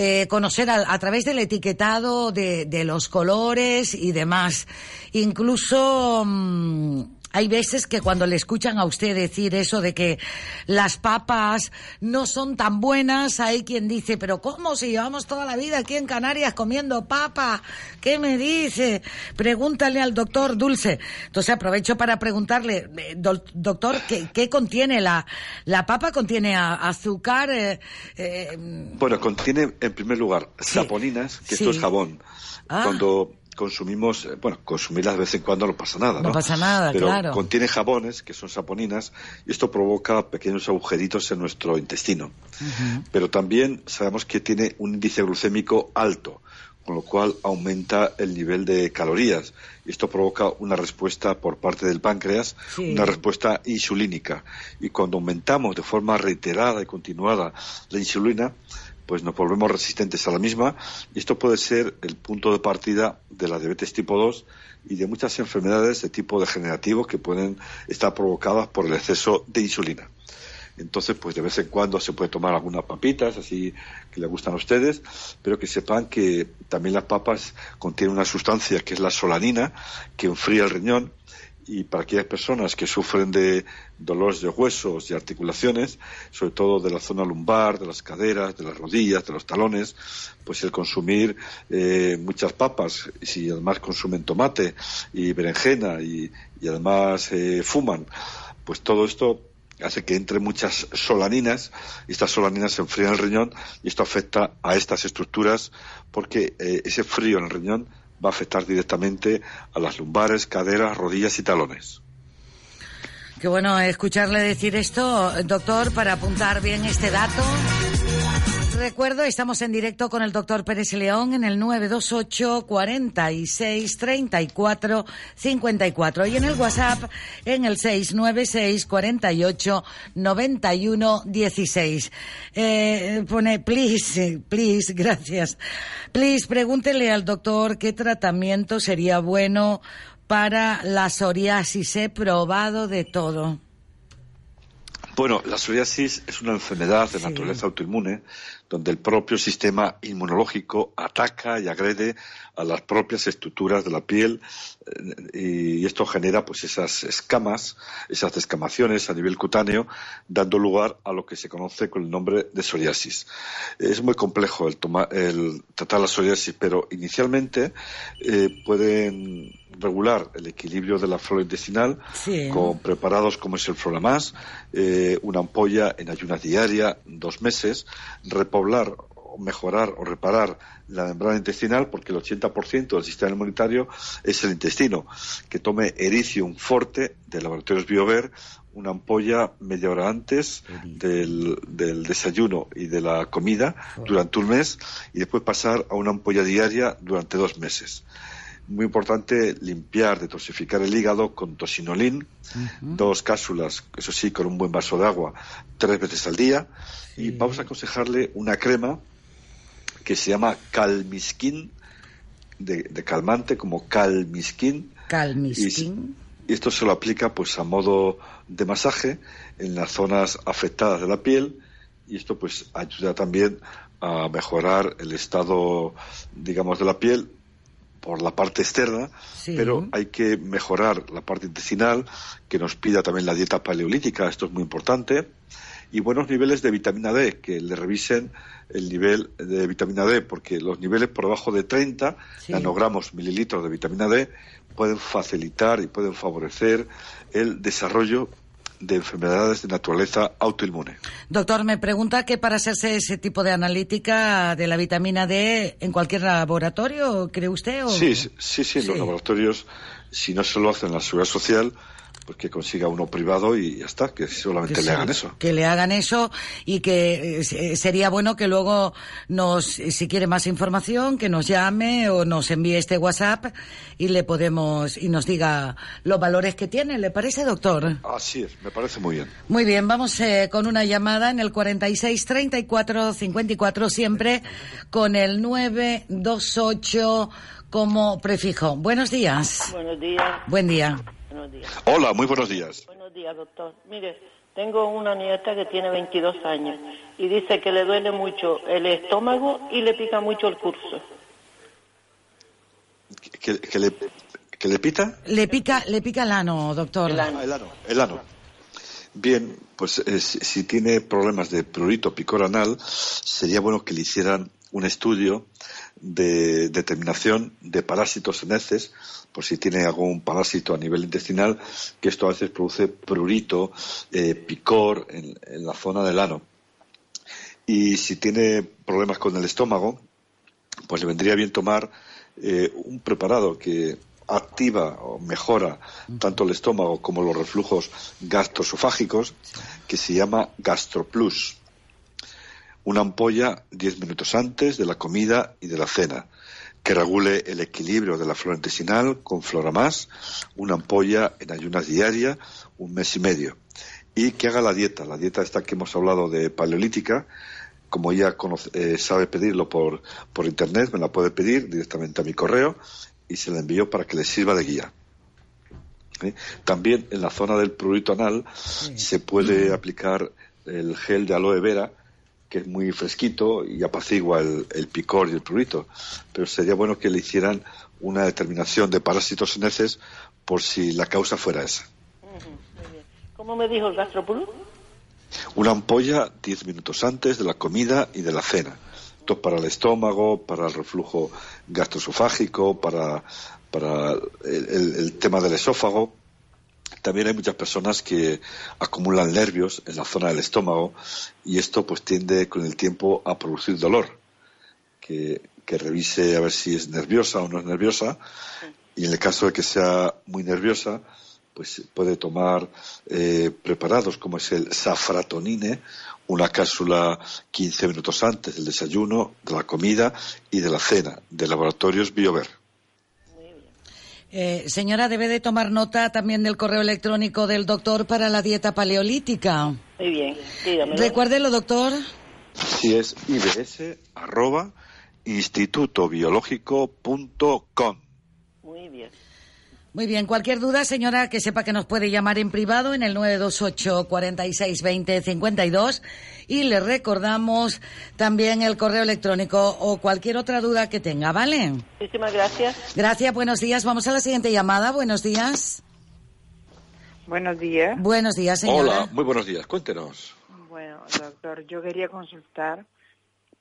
eh, conocer a, a través del etiquetado de, de los colores y demás. Incluso mm, hay veces que cuando le escuchan a usted decir eso de que las papas no son tan buenas, hay quien dice, pero ¿cómo si llevamos toda la vida aquí en Canarias comiendo papa? ¿Qué me dice? Pregúntale al doctor Dulce. Entonces aprovecho para preguntarle, eh, do- doctor, ¿qué, qué contiene la, la papa? ¿Contiene azúcar? eh, eh, Bueno, contiene en primer lugar saponinas, que Sí. esto es jabón. Ah. Cuando consumimos, eh, bueno, consumirlas de vez en cuando no pasa nada, ¿no? No pasa nada, Pero claro. contiene jabones, que son saponinas, y esto provoca pequeños agujeritos en nuestro intestino. Pero también sabemos que tiene un índice glucémico alto, con lo cual aumenta el nivel de calorías. Esto provoca una respuesta por parte del páncreas, Sí. una respuesta insulínica. Y cuando aumentamos de forma reiterada y continuada la insulina, pues nos volvemos resistentes a la misma y esto puede ser el punto de partida de la diabetes tipo 2 y de muchas enfermedades de tipo degenerativo que pueden estar provocadas por el exceso de insulina. Entonces, pues de vez en cuando se puede tomar algunas papitas, así que le gustan a ustedes, pero que sepan que también las papas contienen una sustancia que es la solanina, que enfría el riñón, y para aquellas personas que sufren de dolores de huesos y articulaciones, sobre todo de la zona lumbar, de las caderas, de las rodillas, de los talones, pues el consumir eh, muchas papas, y si además consumen tomate y berenjena y, y además eh, fuman, pues todo esto hace que entre muchas solaninas y estas solaninas se enfrían el riñón y esto afecta a estas estructuras porque eh, ese frío en el riñón va a afectar directamente a las lumbares, caderas, rodillas y talones. Qué bueno escucharle decir esto, doctor, para apuntar bien este dato. Recuerdo, estamos en directo con el doctor Pérez León en el 928 46 34 54 y en el WhatsApp en el 696 48 91 16. Eh, pone, please, please, gracias. Please, pregúntele al doctor qué tratamiento sería bueno para la psoriasis. He probado de todo. Bueno, la psoriasis es una enfermedad de naturaleza autoinmune donde el propio sistema inmunológico ataca y agrede a las propias estructuras de la piel eh, y esto genera pues esas escamas, esas descamaciones a nivel cutáneo, dando lugar a lo que se conoce con el nombre de psoriasis. Es muy complejo el, toma- el tratar la psoriasis, pero inicialmente eh, pueden regular el equilibrio de la flora intestinal Sí. con preparados como es el Floramás, eh, una ampolla en ayunas diaria, dos meses, repoblar o mejorar o reparar la membrana intestinal porque el 80% del sistema inmunitario es el intestino, que tome Ericium Forte de Laboratorios Biover, una ampolla media hora antes del, del desayuno y de la comida durante un mes y después pasar a una ampolla diaria durante dos meses. Muy importante limpiar, detoxificar el hígado con tosinolín, dos cápsulas, eso sí, con un buen vaso de agua, tres veces al día. Y vamos a aconsejarle una crema que se llama Calmiskin, de, de calmante, como Calmiskin. Calmiskin. Y esto se lo aplica pues a modo de masaje en las zonas afectadas de la piel y esto pues ayuda también a mejorar el estado digamos de la piel por la parte externa, Sí. pero hay que mejorar la parte intestinal, que nos pida también la dieta paleolítica, esto es muy importante, y buenos niveles de vitamina D, que le revisen el nivel de vitamina D, porque los niveles por debajo de 30 Sí. nanogramos mililitros de vitamina D pueden facilitar y pueden favorecer el desarrollo de enfermedades de naturaleza autoinmune. Doctor, me pregunta que para hacerse ese tipo de analítica de la vitamina D en cualquier laboratorio, ¿cree usted? O... Sí, sí, sí, sí, en los laboratorios, si no se lo hacen en la seguridad social, pues que consiga uno privado y ya está, que solamente Que le sí, hagan eso. Que le hagan eso y que eh, se- sería bueno que luego nos, eh, si quiere más información, que nos llame o nos envíe este WhatsApp y le podemos, y nos diga los valores que tiene. ¿Le parece, doctor? Así es, me parece muy bien. Muy bien, vamos eh, con una llamada en el 46 34 54 siempre con el 928 como prefijo. Buenos días. Buenos días. Buen día. Buenos días. Hola, muy buenos días. Buenos días, doctor. Mire, tengo una nieta que tiene 22 años y dice que le duele mucho el estómago y le pica mucho el curso. Que, que le, ¿Que le pita? Le pica, le pica el ano, doctor. Ah, el ano. El ano. Bien, pues eh, si, si tiene problemas de prurito picor anal, sería bueno que le hicieran un estudio de determinación de parásitos en heces, por si tiene algún parásito a nivel intestinal, que esto a veces produce prurito, eh, picor en, en la zona del ano. Y si tiene problemas con el estómago, pues le vendría bien tomar eh, un preparado que activa o mejora tanto el estómago como los reflujos gastroesofágicos, que se llama GastroPlus. Una ampolla 10 minutos antes de la comida y de la cena, que regule el equilibrio de la flora intestinal con flora más, una ampolla en ayunas diarias, un mes y medio. Y que haga la dieta, la dieta esta que hemos hablado de paleolítica, como ya conoce- eh, sabe pedirlo por, por internet, me la puede pedir directamente a mi correo y se la envío para que le sirva de guía. ¿Eh? También en la zona del prurito anal se puede aplicar el gel de aloe vera, que es muy fresquito y apacigua el, el picor y el prurito. Pero sería bueno que le hicieran una determinación de parásitos en heces por si la causa fuera esa. ¿Cómo me dijo el gastropulus? Una ampolla 10 minutos antes de la comida y de la cena. Esto para el estómago, para el reflujo gastroesofágico, para, para el, el- el tema del esófago. También hay muchas personas que acumulan nervios en la zona del estómago y esto pues tiende con el tiempo a producir dolor. Que, que revise a ver si es nerviosa o no es nerviosa y en el caso de que sea muy nerviosa pues puede tomar eh, preparados como es el safratonine, una cápsula 15 minutos antes del desayuno, de la comida y de la cena, de laboratorios BioVer. Eh, señora, debe de tomar nota también del correo electrónico del doctor para la dieta paleolítica. Muy bien, dígamelo. Recuérdelo, doctor. Si es ibs arroba institutobiológico.com. Muy bien. Muy bien, cualquier duda, señora, que sepa que nos puede llamar en privado en el 928 46 20 52 y le recordamos también el correo electrónico o cualquier otra duda que tenga, ¿vale? Muchísimas gracias. Gracias, buenos días. Vamos a la siguiente llamada. Buenos días. Buenos días. Buenos días, señora. Hola, muy buenos días. Cuéntenos. Bueno, doctor, yo quería consultar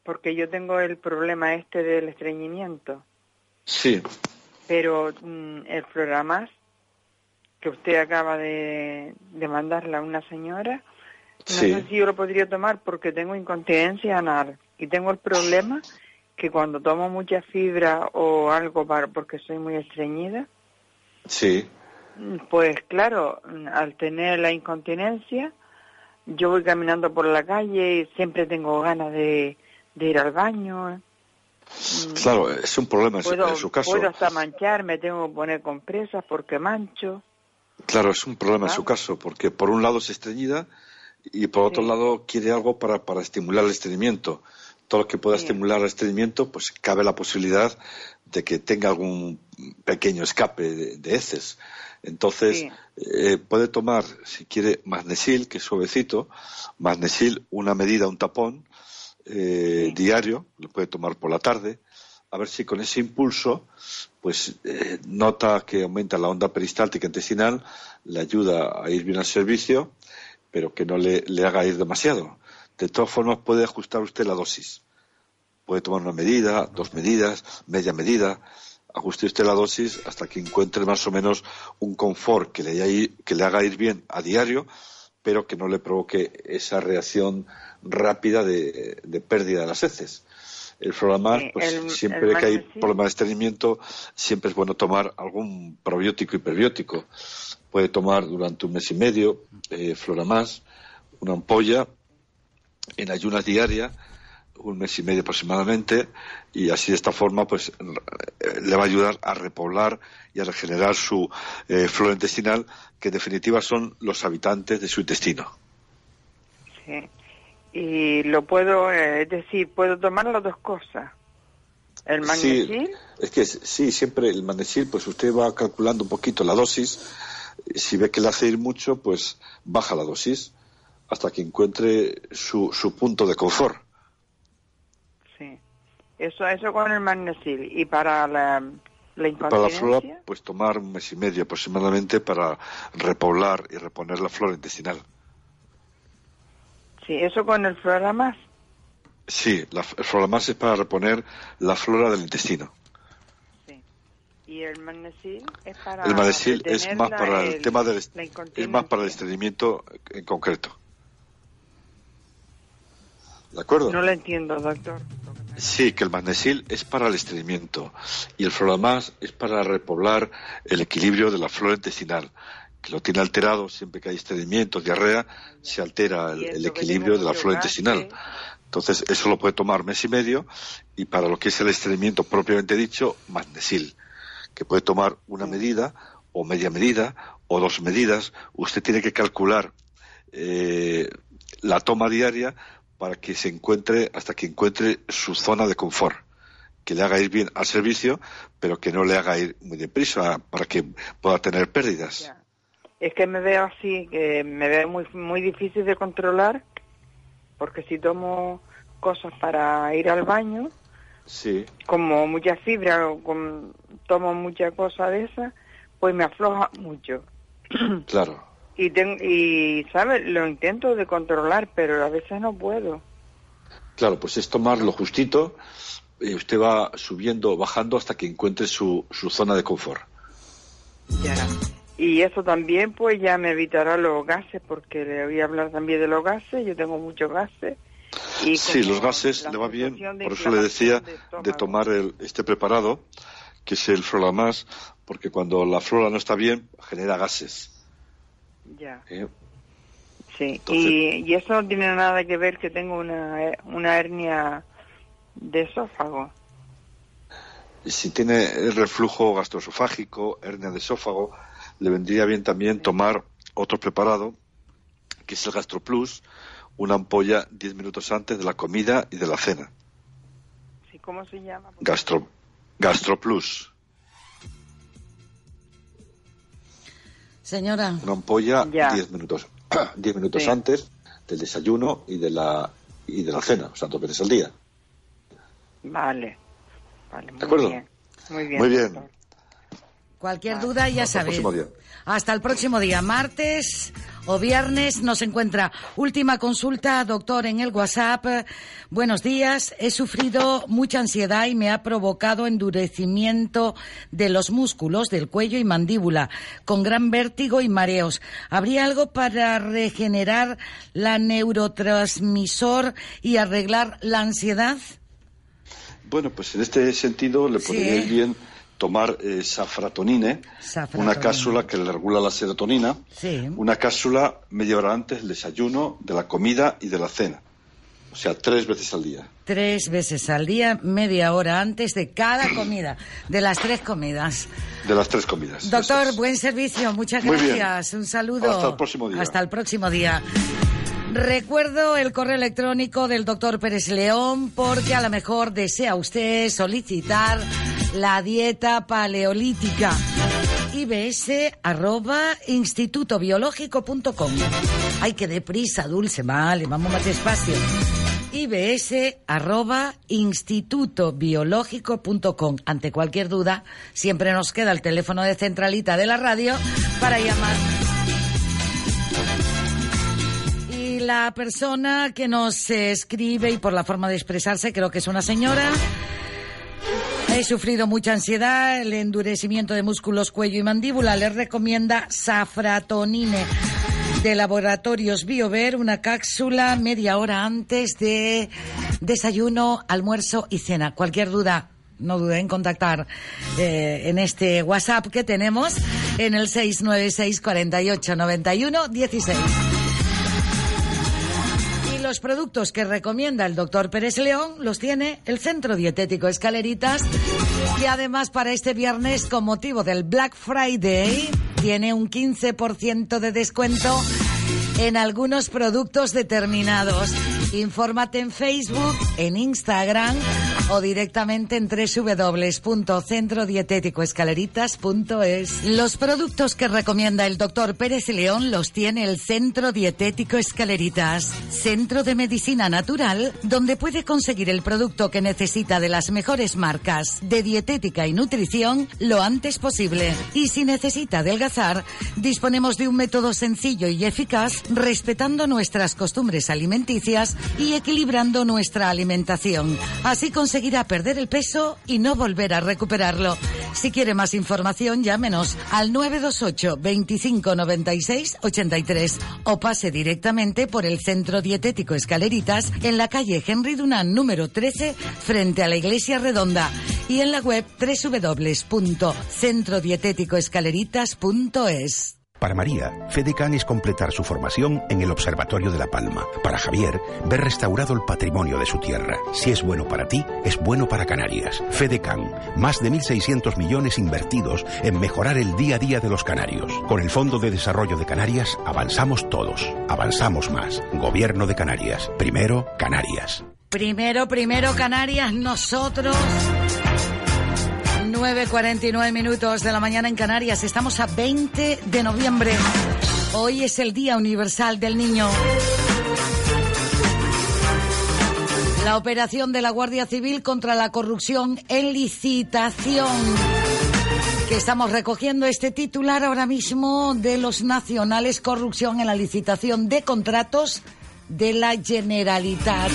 porque yo tengo el problema este del estreñimiento, Sí, pero mm, el Floramas que usted acaba de, de mandarle a una señora, no Sí. sé si yo lo podría tomar porque tengo incontinencia anal y tengo el problema que cuando tomo mucha fibra o algo para, porque soy muy estreñida, sí. Pues claro, al tener la incontinencia, yo voy caminando por la calle y siempre tengo ganas de, de ir al baño. Claro, es un problema en su- Puedo, en su caso. puedo hasta mancharme, tengo que poner compresas porque mancho. Claro, es un problema en su caso, porque por un lado es estreñida y por otro lado quiere algo para, para estimular el estreñimiento. Todo lo que pueda estimular el estreñimiento, pues cabe la posibilidad de que tenga algún pequeño escape de, de heces. Entonces, Sí. eh, puede tomar, si quiere, magnesil, que es suavecito, magnesil, una medida, un tapón, eh, diario, lo puede tomar por la tarde, a ver si con ese impulso, pues eh, nota que aumenta la onda peristáltica intestinal, le ayuda a ir bien al servicio, pero que no le, le haga ir demasiado. De todas formas, puede ajustar usted la dosis. Puede tomar una medida, dos medidas, media medida. Ajuste usted la dosis hasta que encuentre más o menos un confort que le, que le haga ir bien a diario, pero que no le provoque esa reacción rápida de, de pérdida de las heces. El Floramar, pues el- siempre el que hay problemas de estreñimiento, siempre es bueno tomar algún probiótico y perbiótico. Puede tomar durante un mes y medio eh, Floramás, una ampolla en ayunas diarias, un mes y medio aproximadamente, y así de esta forma pues le va a ayudar a repoblar y a regenerar su eh, flora intestinal, que en definitiva son los habitantes de su intestino. Sí. Y lo puedo, eh, es decir, puedo tomar las dos cosas. El magnesil, Sí, es que sí, siempre el magnesil, pues usted va calculando un poquito la dosis. Si ve que le hace ir mucho, pues baja la dosis hasta que encuentre su, su punto de confort. sí. Eso, eso con el magnesil. Y para la, la Para la flora, pues tomar un mes y medio aproximadamente para repoblar y reponer la flora intestinal. Sí, eso con el Floramas. Sí, la, el Flolamas es para reponer la flora del intestino. Y el magnesil es para. el Madesil es más para el, tema del es más para el estreñimiento en concreto. ¿De acuerdo? No lo entiendo, doctor. Sí, que el magnesil es para el estreñimiento y el Flolamas es para repoblar el equilibrio de la flora intestinal, que lo tiene alterado siempre que hay estreñimiento, diarrea, se altera el, el equilibrio de la flora intestinal. Entonces, eso lo puede tomar mes y medio y para lo que es el estreñimiento propiamente dicho, magnesil, que puede tomar una medida o media medida o dos medidas. Usted tiene que calcular eh, la toma diaria para que se encuentre, hasta que encuentre su zona de confort, que le haga ir bien al servicio, pero que no le haga ir muy deprisa para que pueda tener pérdidas. Es que me veo así, que me veo muy, muy difícil de controlar, porque si tomo cosas para ir al baño, Sí, como mucha fibra o con- tomo mucha cosa de esa, pues me afloja mucho. claro. Y, ten- y ¿sabes? Lo intento de controlar, pero a veces no puedo. Claro, pues es tomar lo justito y usted va subiendo o bajando hasta que encuentre su, su zona de confort. Ya. Y eso también, pues ya me evitará los gases, porque le voy a hablar también de los gases. Yo tengo muchos gases. Y Sí, los gases le va bien, de por eso le decía inflamación de tomar el- este preparado, que es el Flolamas, porque cuando la flora no está bien, genera gases. Ya. ¿eh? Sí, y, y eso no tiene nada que ver que tengo una, una hernia de esófago. Y si tiene reflujo gastroesofágico, hernia de esófago, le vendría bien también tomar otro preparado, que es el GastroPlus, una ampolla 10 minutos antes de la comida y de la cena. Sí, ¿Cómo se llama? Gastro, GastroPlus, Señora, una ampolla Ya. 10 minutos, 10 minutos Sí. antes del desayuno y de la y de la cena, o sea, dos veces al día. Vale. Vale, muy ¿De acuerdo? bien. Muy bien. Muy bien. cualquier duda ya el sabéis. Hasta el próximo día, martes o viernes, nos encuentra. Última consulta, doctor, en el WhatsApp. Buenos días, he sufrido mucha ansiedad y me ha provocado endurecimiento de los músculos del cuello y mandíbula, con gran vértigo y mareos. ¿Habría algo para regenerar la neurotransmisor y arreglar la ansiedad? Bueno, pues en este sentido le Sí. podría ir bien tomar eh, safratonine, Safratonine. una cápsula que le regula la serotonina, Sí. una cápsula media hora antes del desayuno, de la comida y de la cena. O sea, tres veces al día. Tres veces al día, media hora antes de cada comida, de las tres comidas. De las tres comidas. Doctor, buen servicio, muchas Muy bien. gracias. Un saludo. Hasta el próximo día. Hasta el próximo día. Recuerdo el correo electrónico del doctor Pérez León porque a lo mejor desea usted solicitar la dieta paleolítica. ibs arroba institutobiológico.com. Ay, que deprisa, dulce, vale, vamos más despacio. ibs arroba institutobiológico.com. Ante cualquier duda, siempre nos queda el teléfono de centralita de la radio para llamar. Y la persona que nos escribe y por la forma de expresarse, creo que es una señora. He sufrido mucha ansiedad, el endurecimiento de músculos, cuello y mandíbula. Le recomienda safratonine de Laboratorios BioVer, una cápsula media hora antes de desayuno, almuerzo y cena. Cualquier duda, no duden en contactar eh, en este WhatsApp que tenemos en el 696 48 91 16. Los productos que recomienda el doctor Pérez León los tiene el Centro Dietético Escaleritas y además para este viernes con motivo del Black Friday tiene un 15% de descuento en algunos productos determinados. Infórmate en Facebook, en Instagram o directamente en www.centrodietéticoescaleritas.es. Los productos que recomienda el doctor Pérez León los tiene el Centro Dietético Escaleritas, centro de medicina natural donde puede conseguir el producto que necesita de las mejores marcas de dietética y nutrición lo antes posible. Y si necesita adelgazar, disponemos de un método sencillo y eficaz respetando nuestras costumbres alimenticias y equilibrando nuestra alimentación. Así conseguirá perder el peso y no volver a recuperarlo. Si quiere más información, llámenos al 928 25 96 83 o pase directamente por el Centro Dietético Escaleritas en la calle Henry Dunant número 13 frente a la Iglesia Redonda y en la web www.centrodietéticoescaleritas.es. Para María, FEDECAN es completar su formación en el Observatorio de La Palma. Para Javier, ver restaurado el patrimonio de su tierra. Si es bueno para ti, es bueno para Canarias. FEDECAN, más de 1.600 millones invertidos en mejorar el día a día de los canarios. Con el Fondo de Desarrollo de Canarias, avanzamos todos. Avanzamos más. Gobierno de Canarias. Primero, Canarias. Primero, primero Canarias, nosotros. 9.49 minutos de la mañana en Canarias. Estamos a 20 de noviembre. Hoy es el Día Universal del Niño. La operación de la Guardia Civil contra la corrupción en licitación. Que estamos recogiendo este titular ahora mismo de los nacionales, corrupción en la licitación de contratos de la Generalitat.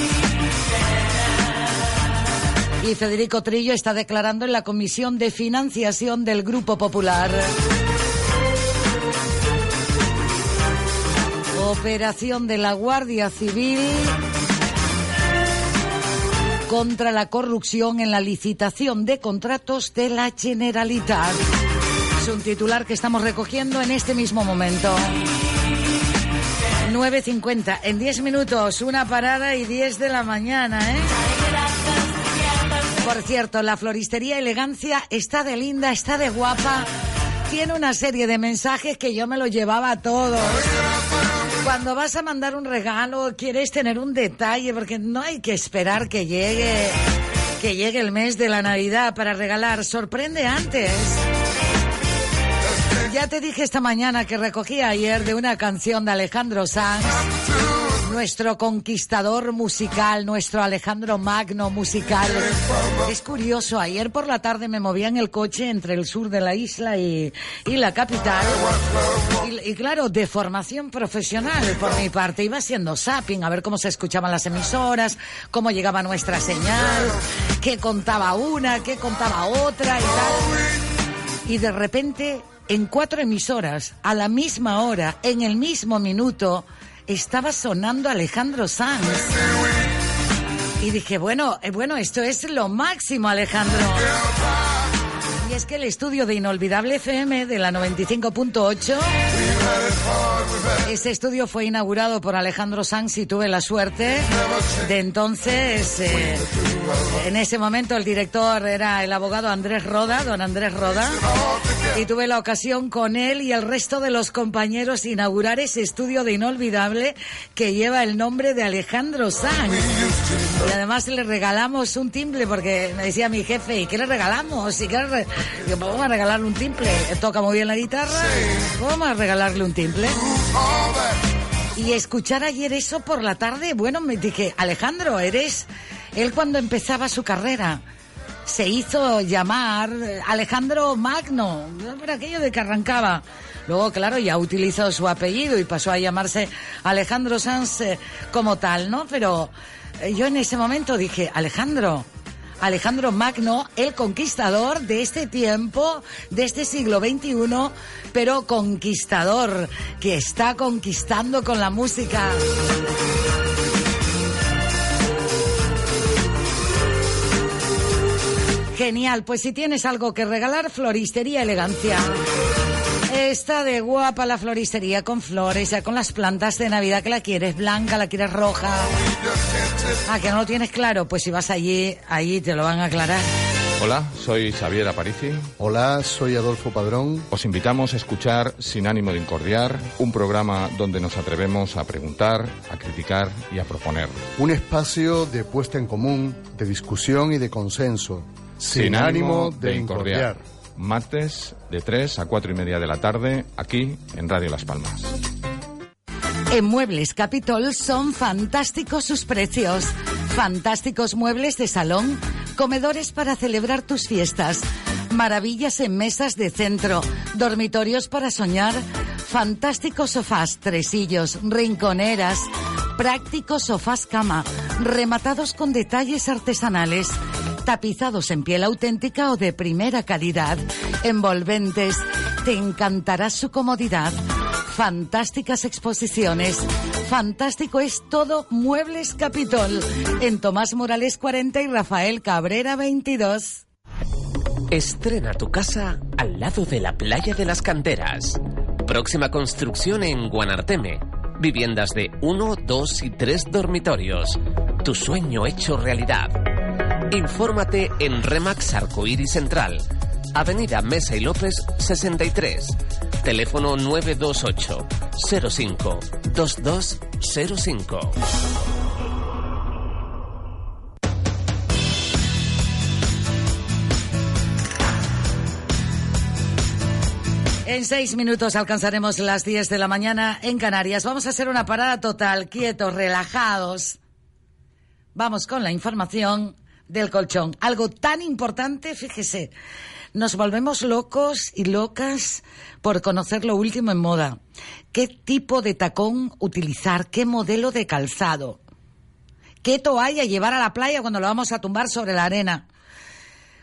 Y Federico Trillo está declarando en la Comisión de Financiación del Grupo Popular. Operación de la Guardia Civil contra la corrupción en la licitación de contratos de la Generalitat. Es un titular que estamos recogiendo en este mismo momento. 9.50, en 10 minutos, una parada y 10 de la mañana, ¿eh? Por cierto, la floristería Elegancia está de linda, está de guapa. Tiene una serie de mensajes que yo me lo llevaba a todos. Cuando vas a mandar un regalo, quieres tener un detalle, porque no hay que esperar que llegue, que llegue el mes de la Navidad para regalar. Sorprende antes. Ya te dije esta mañana que recogí ayer de una canción de Alejandro Sanz nuestro conquistador musical, nuestro Alejandro Magno musical. Es curioso, ayer por la tarde me movía en el coche entre el sur de la isla y, y la capital. Y, claro, de formación profesional por mi parte, iba haciendo zapping a ver cómo se escuchaban las emisoras, cómo llegaba nuestra señal, qué contaba una, qué contaba otra y tal. Y de repente, en cuatro emisoras, a la misma hora, en el mismo minuto, estaba sonando Alejandro Sanz. Y dije, bueno, eh, bueno, esto es lo máximo, Alejandro. Y es que el estudio de Inolvidable FM de la 95.8, ese estudio fue inaugurado por Alejandro Sanz y tuve la suerte de entonces, eh, en ese momento el director era el abogado Andrés Roda, don Andrés Roda, y tuve la ocasión con él y el resto de los compañeros inaugurar ese estudio de Inolvidable que lleva el nombre de Alejandro Sanz. Y además le regalamos un timbre porque me decía mi jefe, ¿y qué le regalamos? ¿Y qué le re Digo, pues vamos a regalarle un timple. Toca muy bien la guitarra. Vamos a regalarle un timple. Y escuchar ayer eso por la tarde, bueno, me dije, Alejandro, eres él cuando empezaba su carrera. Se hizo llamar Alejandro Magno, por aquello de que arrancaba. Luego, claro, ya utilizó su apellido y pasó a llamarse Alejandro Sanz eh, como tal, ¿no? Pero eh, yo en ese momento dije, Alejandro, Alejandro Magno, el conquistador de este tiempo, de este siglo XXI, pero conquistador, que está conquistando con la música. Genial, pues si tienes algo que regalar, Floristería Elegancia. Está de guapa la floristería con flores, ya con las plantas de Navidad que la quieres blanca, la quieres roja. Ah, que no lo tienes claro, pues si vas allí, allí te lo van a aclarar. Hola, soy Xavier Aparici. Hola, soy Adolfo Padrón. Os invitamos a escuchar Sin ánimo de incordiar, un programa donde nos atrevemos a preguntar, a criticar y a proponer. Un espacio de puesta en común, de discusión y de consenso. Sin, ánimo de incordiar. Martes de 3 a 4 y media de la tarde, aquí en Radio Las Palmas. En Muebles Capitol son fantásticos sus precios. Fantásticos muebles de salón, comedores para celebrar tus fiestas, maravillas en mesas de centro, dormitorios para soñar, fantásticos sofás, tresillos, rinconeras, prácticos sofás cama, rematados con detalles artesanales, tapizados en piel auténtica o de primera calidad, envolventes. Te encantará su comodidad. Fantásticas exposiciones. Fantástico es todo Muebles Capitol. En Tomás Morales 40 y Rafael Cabrera 22. Estrena tu casa al lado de la playa de las canteras. Próxima construcción en Guanarteme. Viviendas de 1, 2 y 3 dormitorios. Tu sueño hecho realidad. Infórmate en Remax Arcoíris Central. Avenida Mesa y López 63. Teléfono 928 05 2205. En seis minutos alcanzaremos las 10 de la mañana en Canarias. Vamos a hacer una parada total, quietos, relajados. Vamos con la información del colchón. Algo tan importante, fíjese, nos volvemos locos y locas por conocer lo último en moda. ¿Qué tipo de tacón utilizar? ¿Qué modelo de calzado? ¿Qué toalla llevar a la playa cuando lo vamos a tumbar sobre la arena?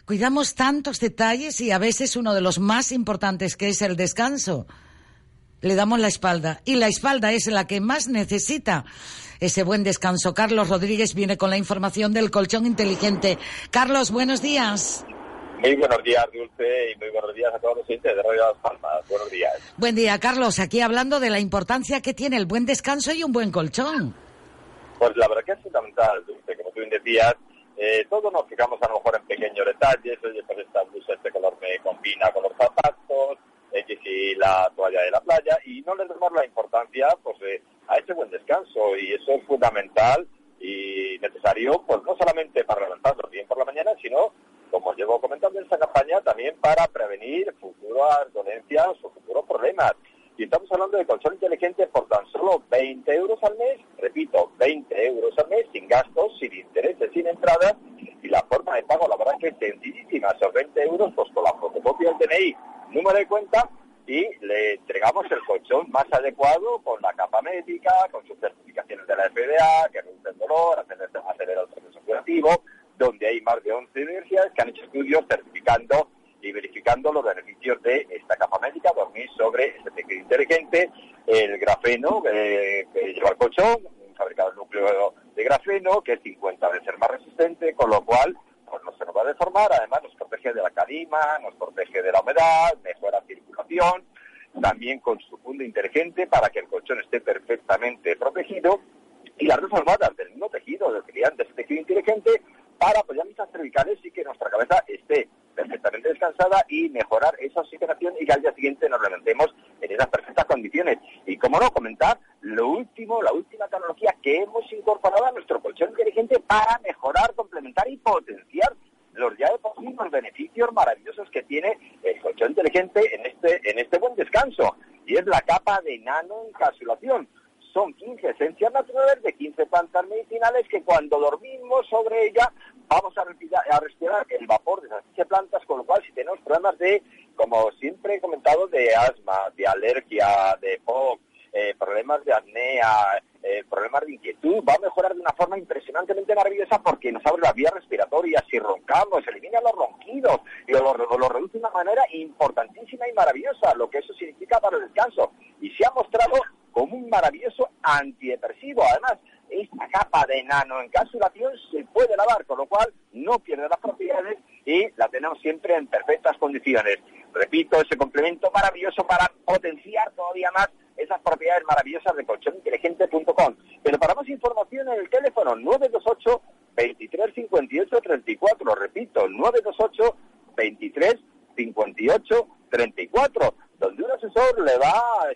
Cuidamos tantos detalles y a veces uno de los más importantes que es el descanso. Le damos la espalda y la espalda es la que más necesita ese buen descanso. Carlos Rodríguez viene con la información del colchón inteligente. Carlos, buenos días. Muy buenos días, Dulce, y muy buenos días a todos los oyentes de Radio Las Palmas. Buenos días. Buen día, Carlos. Aquí hablando de la importancia que tiene el buen descanso y un buen colchón. Pues la verdad que es fundamental, Dulce. Como tú bien decías, eh, todos nos fijamos a lo mejor en pequeños detalles. Oye, pues esta blusa, este color me combina con los zapatos, si la toalla de la playa, y no le damos la importancia pues eh, a ese buen descanso. Y eso es fundamental y necesario, pues no solamente para levantarnos bien por la mañana, sino como llevo comentando en esta campaña, también para prevenir futuras dolencias o futuros problemas. Y estamos hablando de colchón inteligente por tan solo 20 euros al mes, repito, 20 euros al mes, sin gastos, sin intereses, sin entradas, y la forma de pago, la verdad es que es sencillísima, esos 20 euros, pues con la fotocopia del DNI, número de cuenta, y le entregamos el colchón más adecuado con la capa médica, con sus certificaciones de la FDA, que reduce el dolor, acelera el proceso curativo, donde hay más de 11 universidades que han hecho estudios certificando y verificando los beneficios de esta capa médica, dormir sobre este tejido inteligente, el grafeno eh, que lleva el colchón, fabricado en núcleo de grafeno, que es 50 veces más resistente, con lo cual pues no se nos va a deformar, además nos protege de la calima, nos protege de la humedad, mejora circulación, también con su funda inteligente para que el colchón esté perfectamente protegido y las dos almohadas del mismo tejido, del de ese tejido inteligente, para apoyar nuestras cervicales y que nuestra cabeza esté perfectamente descansada y mejorar esa oxigenación y que al día siguiente nos levantemos en esas perfectas condiciones. Y como no, comentar lo último, la última tecnología que hemos incorporado a nuestro colchón inteligente para mejorar, complementar y potenciar los ya de por sí los beneficios maravillosos que tiene el colchón inteligente en este, en este buen descanso. Y es la capa de nanoencapsulación son 15 esencias naturales de 15 plantas medicinales que cuando dormimos sobre ella vamos a respirar, el vapor de esas 15 plantas, con lo cual si tenemos problemas de, como siempre he comentado, de asma, de alergia, de POC, eh, problemas de apnea, eh, problemas de inquietud, va a mejorar de una forma impresionantemente maravillosa porque nos abre las vías respiratorias, si roncamos, elimina los ronquidos y lo, lo reduce de una manera importantísima y maravillosa, lo que eso significa para el descanso. Y se ha mostrado maravilloso antidepresivo. Además, esta capa de nanoencapsulación se puede lavar, con lo cual no pierde las propiedades y la tenemos siempre en perfectas condiciones. Repito, ese complemento maravilloso para potenciar todavía más esas propiedades maravillosas de colchoninteligente.com. Pero para más información en el teléfono 928 23 58 34. Repito, 928 23 58 34, donde un asesor le va a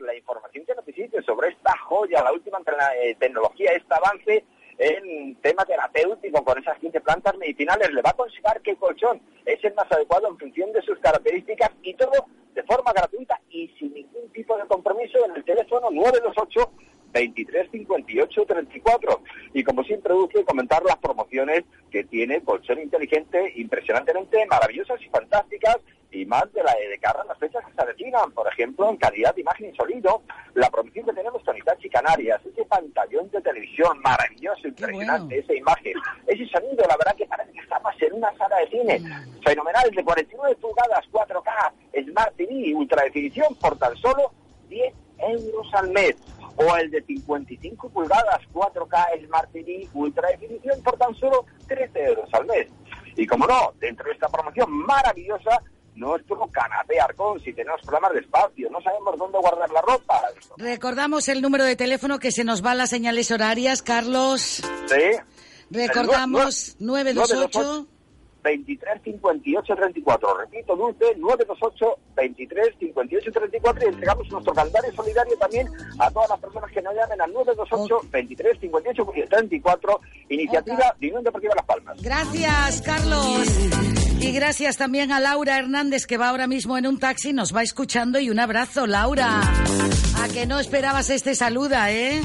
la información que necesite sobre esta joya, la última eh, tecnología, este avance en tema terapéutico con esas 15 plantas medicinales. Le va a aconsejar qué colchón es el más adecuado en función de sus características y todo de forma gratuita y sin ningún tipo de compromiso en el teléfono 928 23 58 34. Y como siempre, gusto comentar las promociones que tiene Colchón Inteligente, impresionantemente maravillosas y fantásticas, y más de la de cara a las fechas que se avecinan. Por ejemplo, en calidad de imagen y sonido, la promoción que tenemos con Itachi Canarias, ese pantallón de televisión maravilloso, impresionante, esa imagen, ese sonido, la verdad que parece que estamos en una sala de cine Mm. fenomenal, de 49 pulgadas, 4K, Smart TV, ultra definición, por tan solo 10 euros al mes o el de 55 pulgadas 4K Smart TV Ultra Definición por tan solo 13 euros al mes. Y como no, dentro de esta promoción maravillosa, nuestro canapé Arcón, si tenemos problemas de espacio, no sabemos dónde guardar la ropa. Recordamos el número de teléfono que se nos va las señales horarias, Carlos. Sí. Recordamos El nue- nue- 928 23 58 34. Repito, Dulce, 928 23 58 34 y entregamos nuestro calendario solidario también a todas las personas que nos llamen al 928 23 58 34. Iniciativa de Unión Deportiva Las Palmas. Gracias, Carlos. Y gracias también a Laura Hernández, que va ahora mismo en un taxi, nos va escuchando. Y un abrazo, Laura. A que no esperabas este saluda, ¿eh?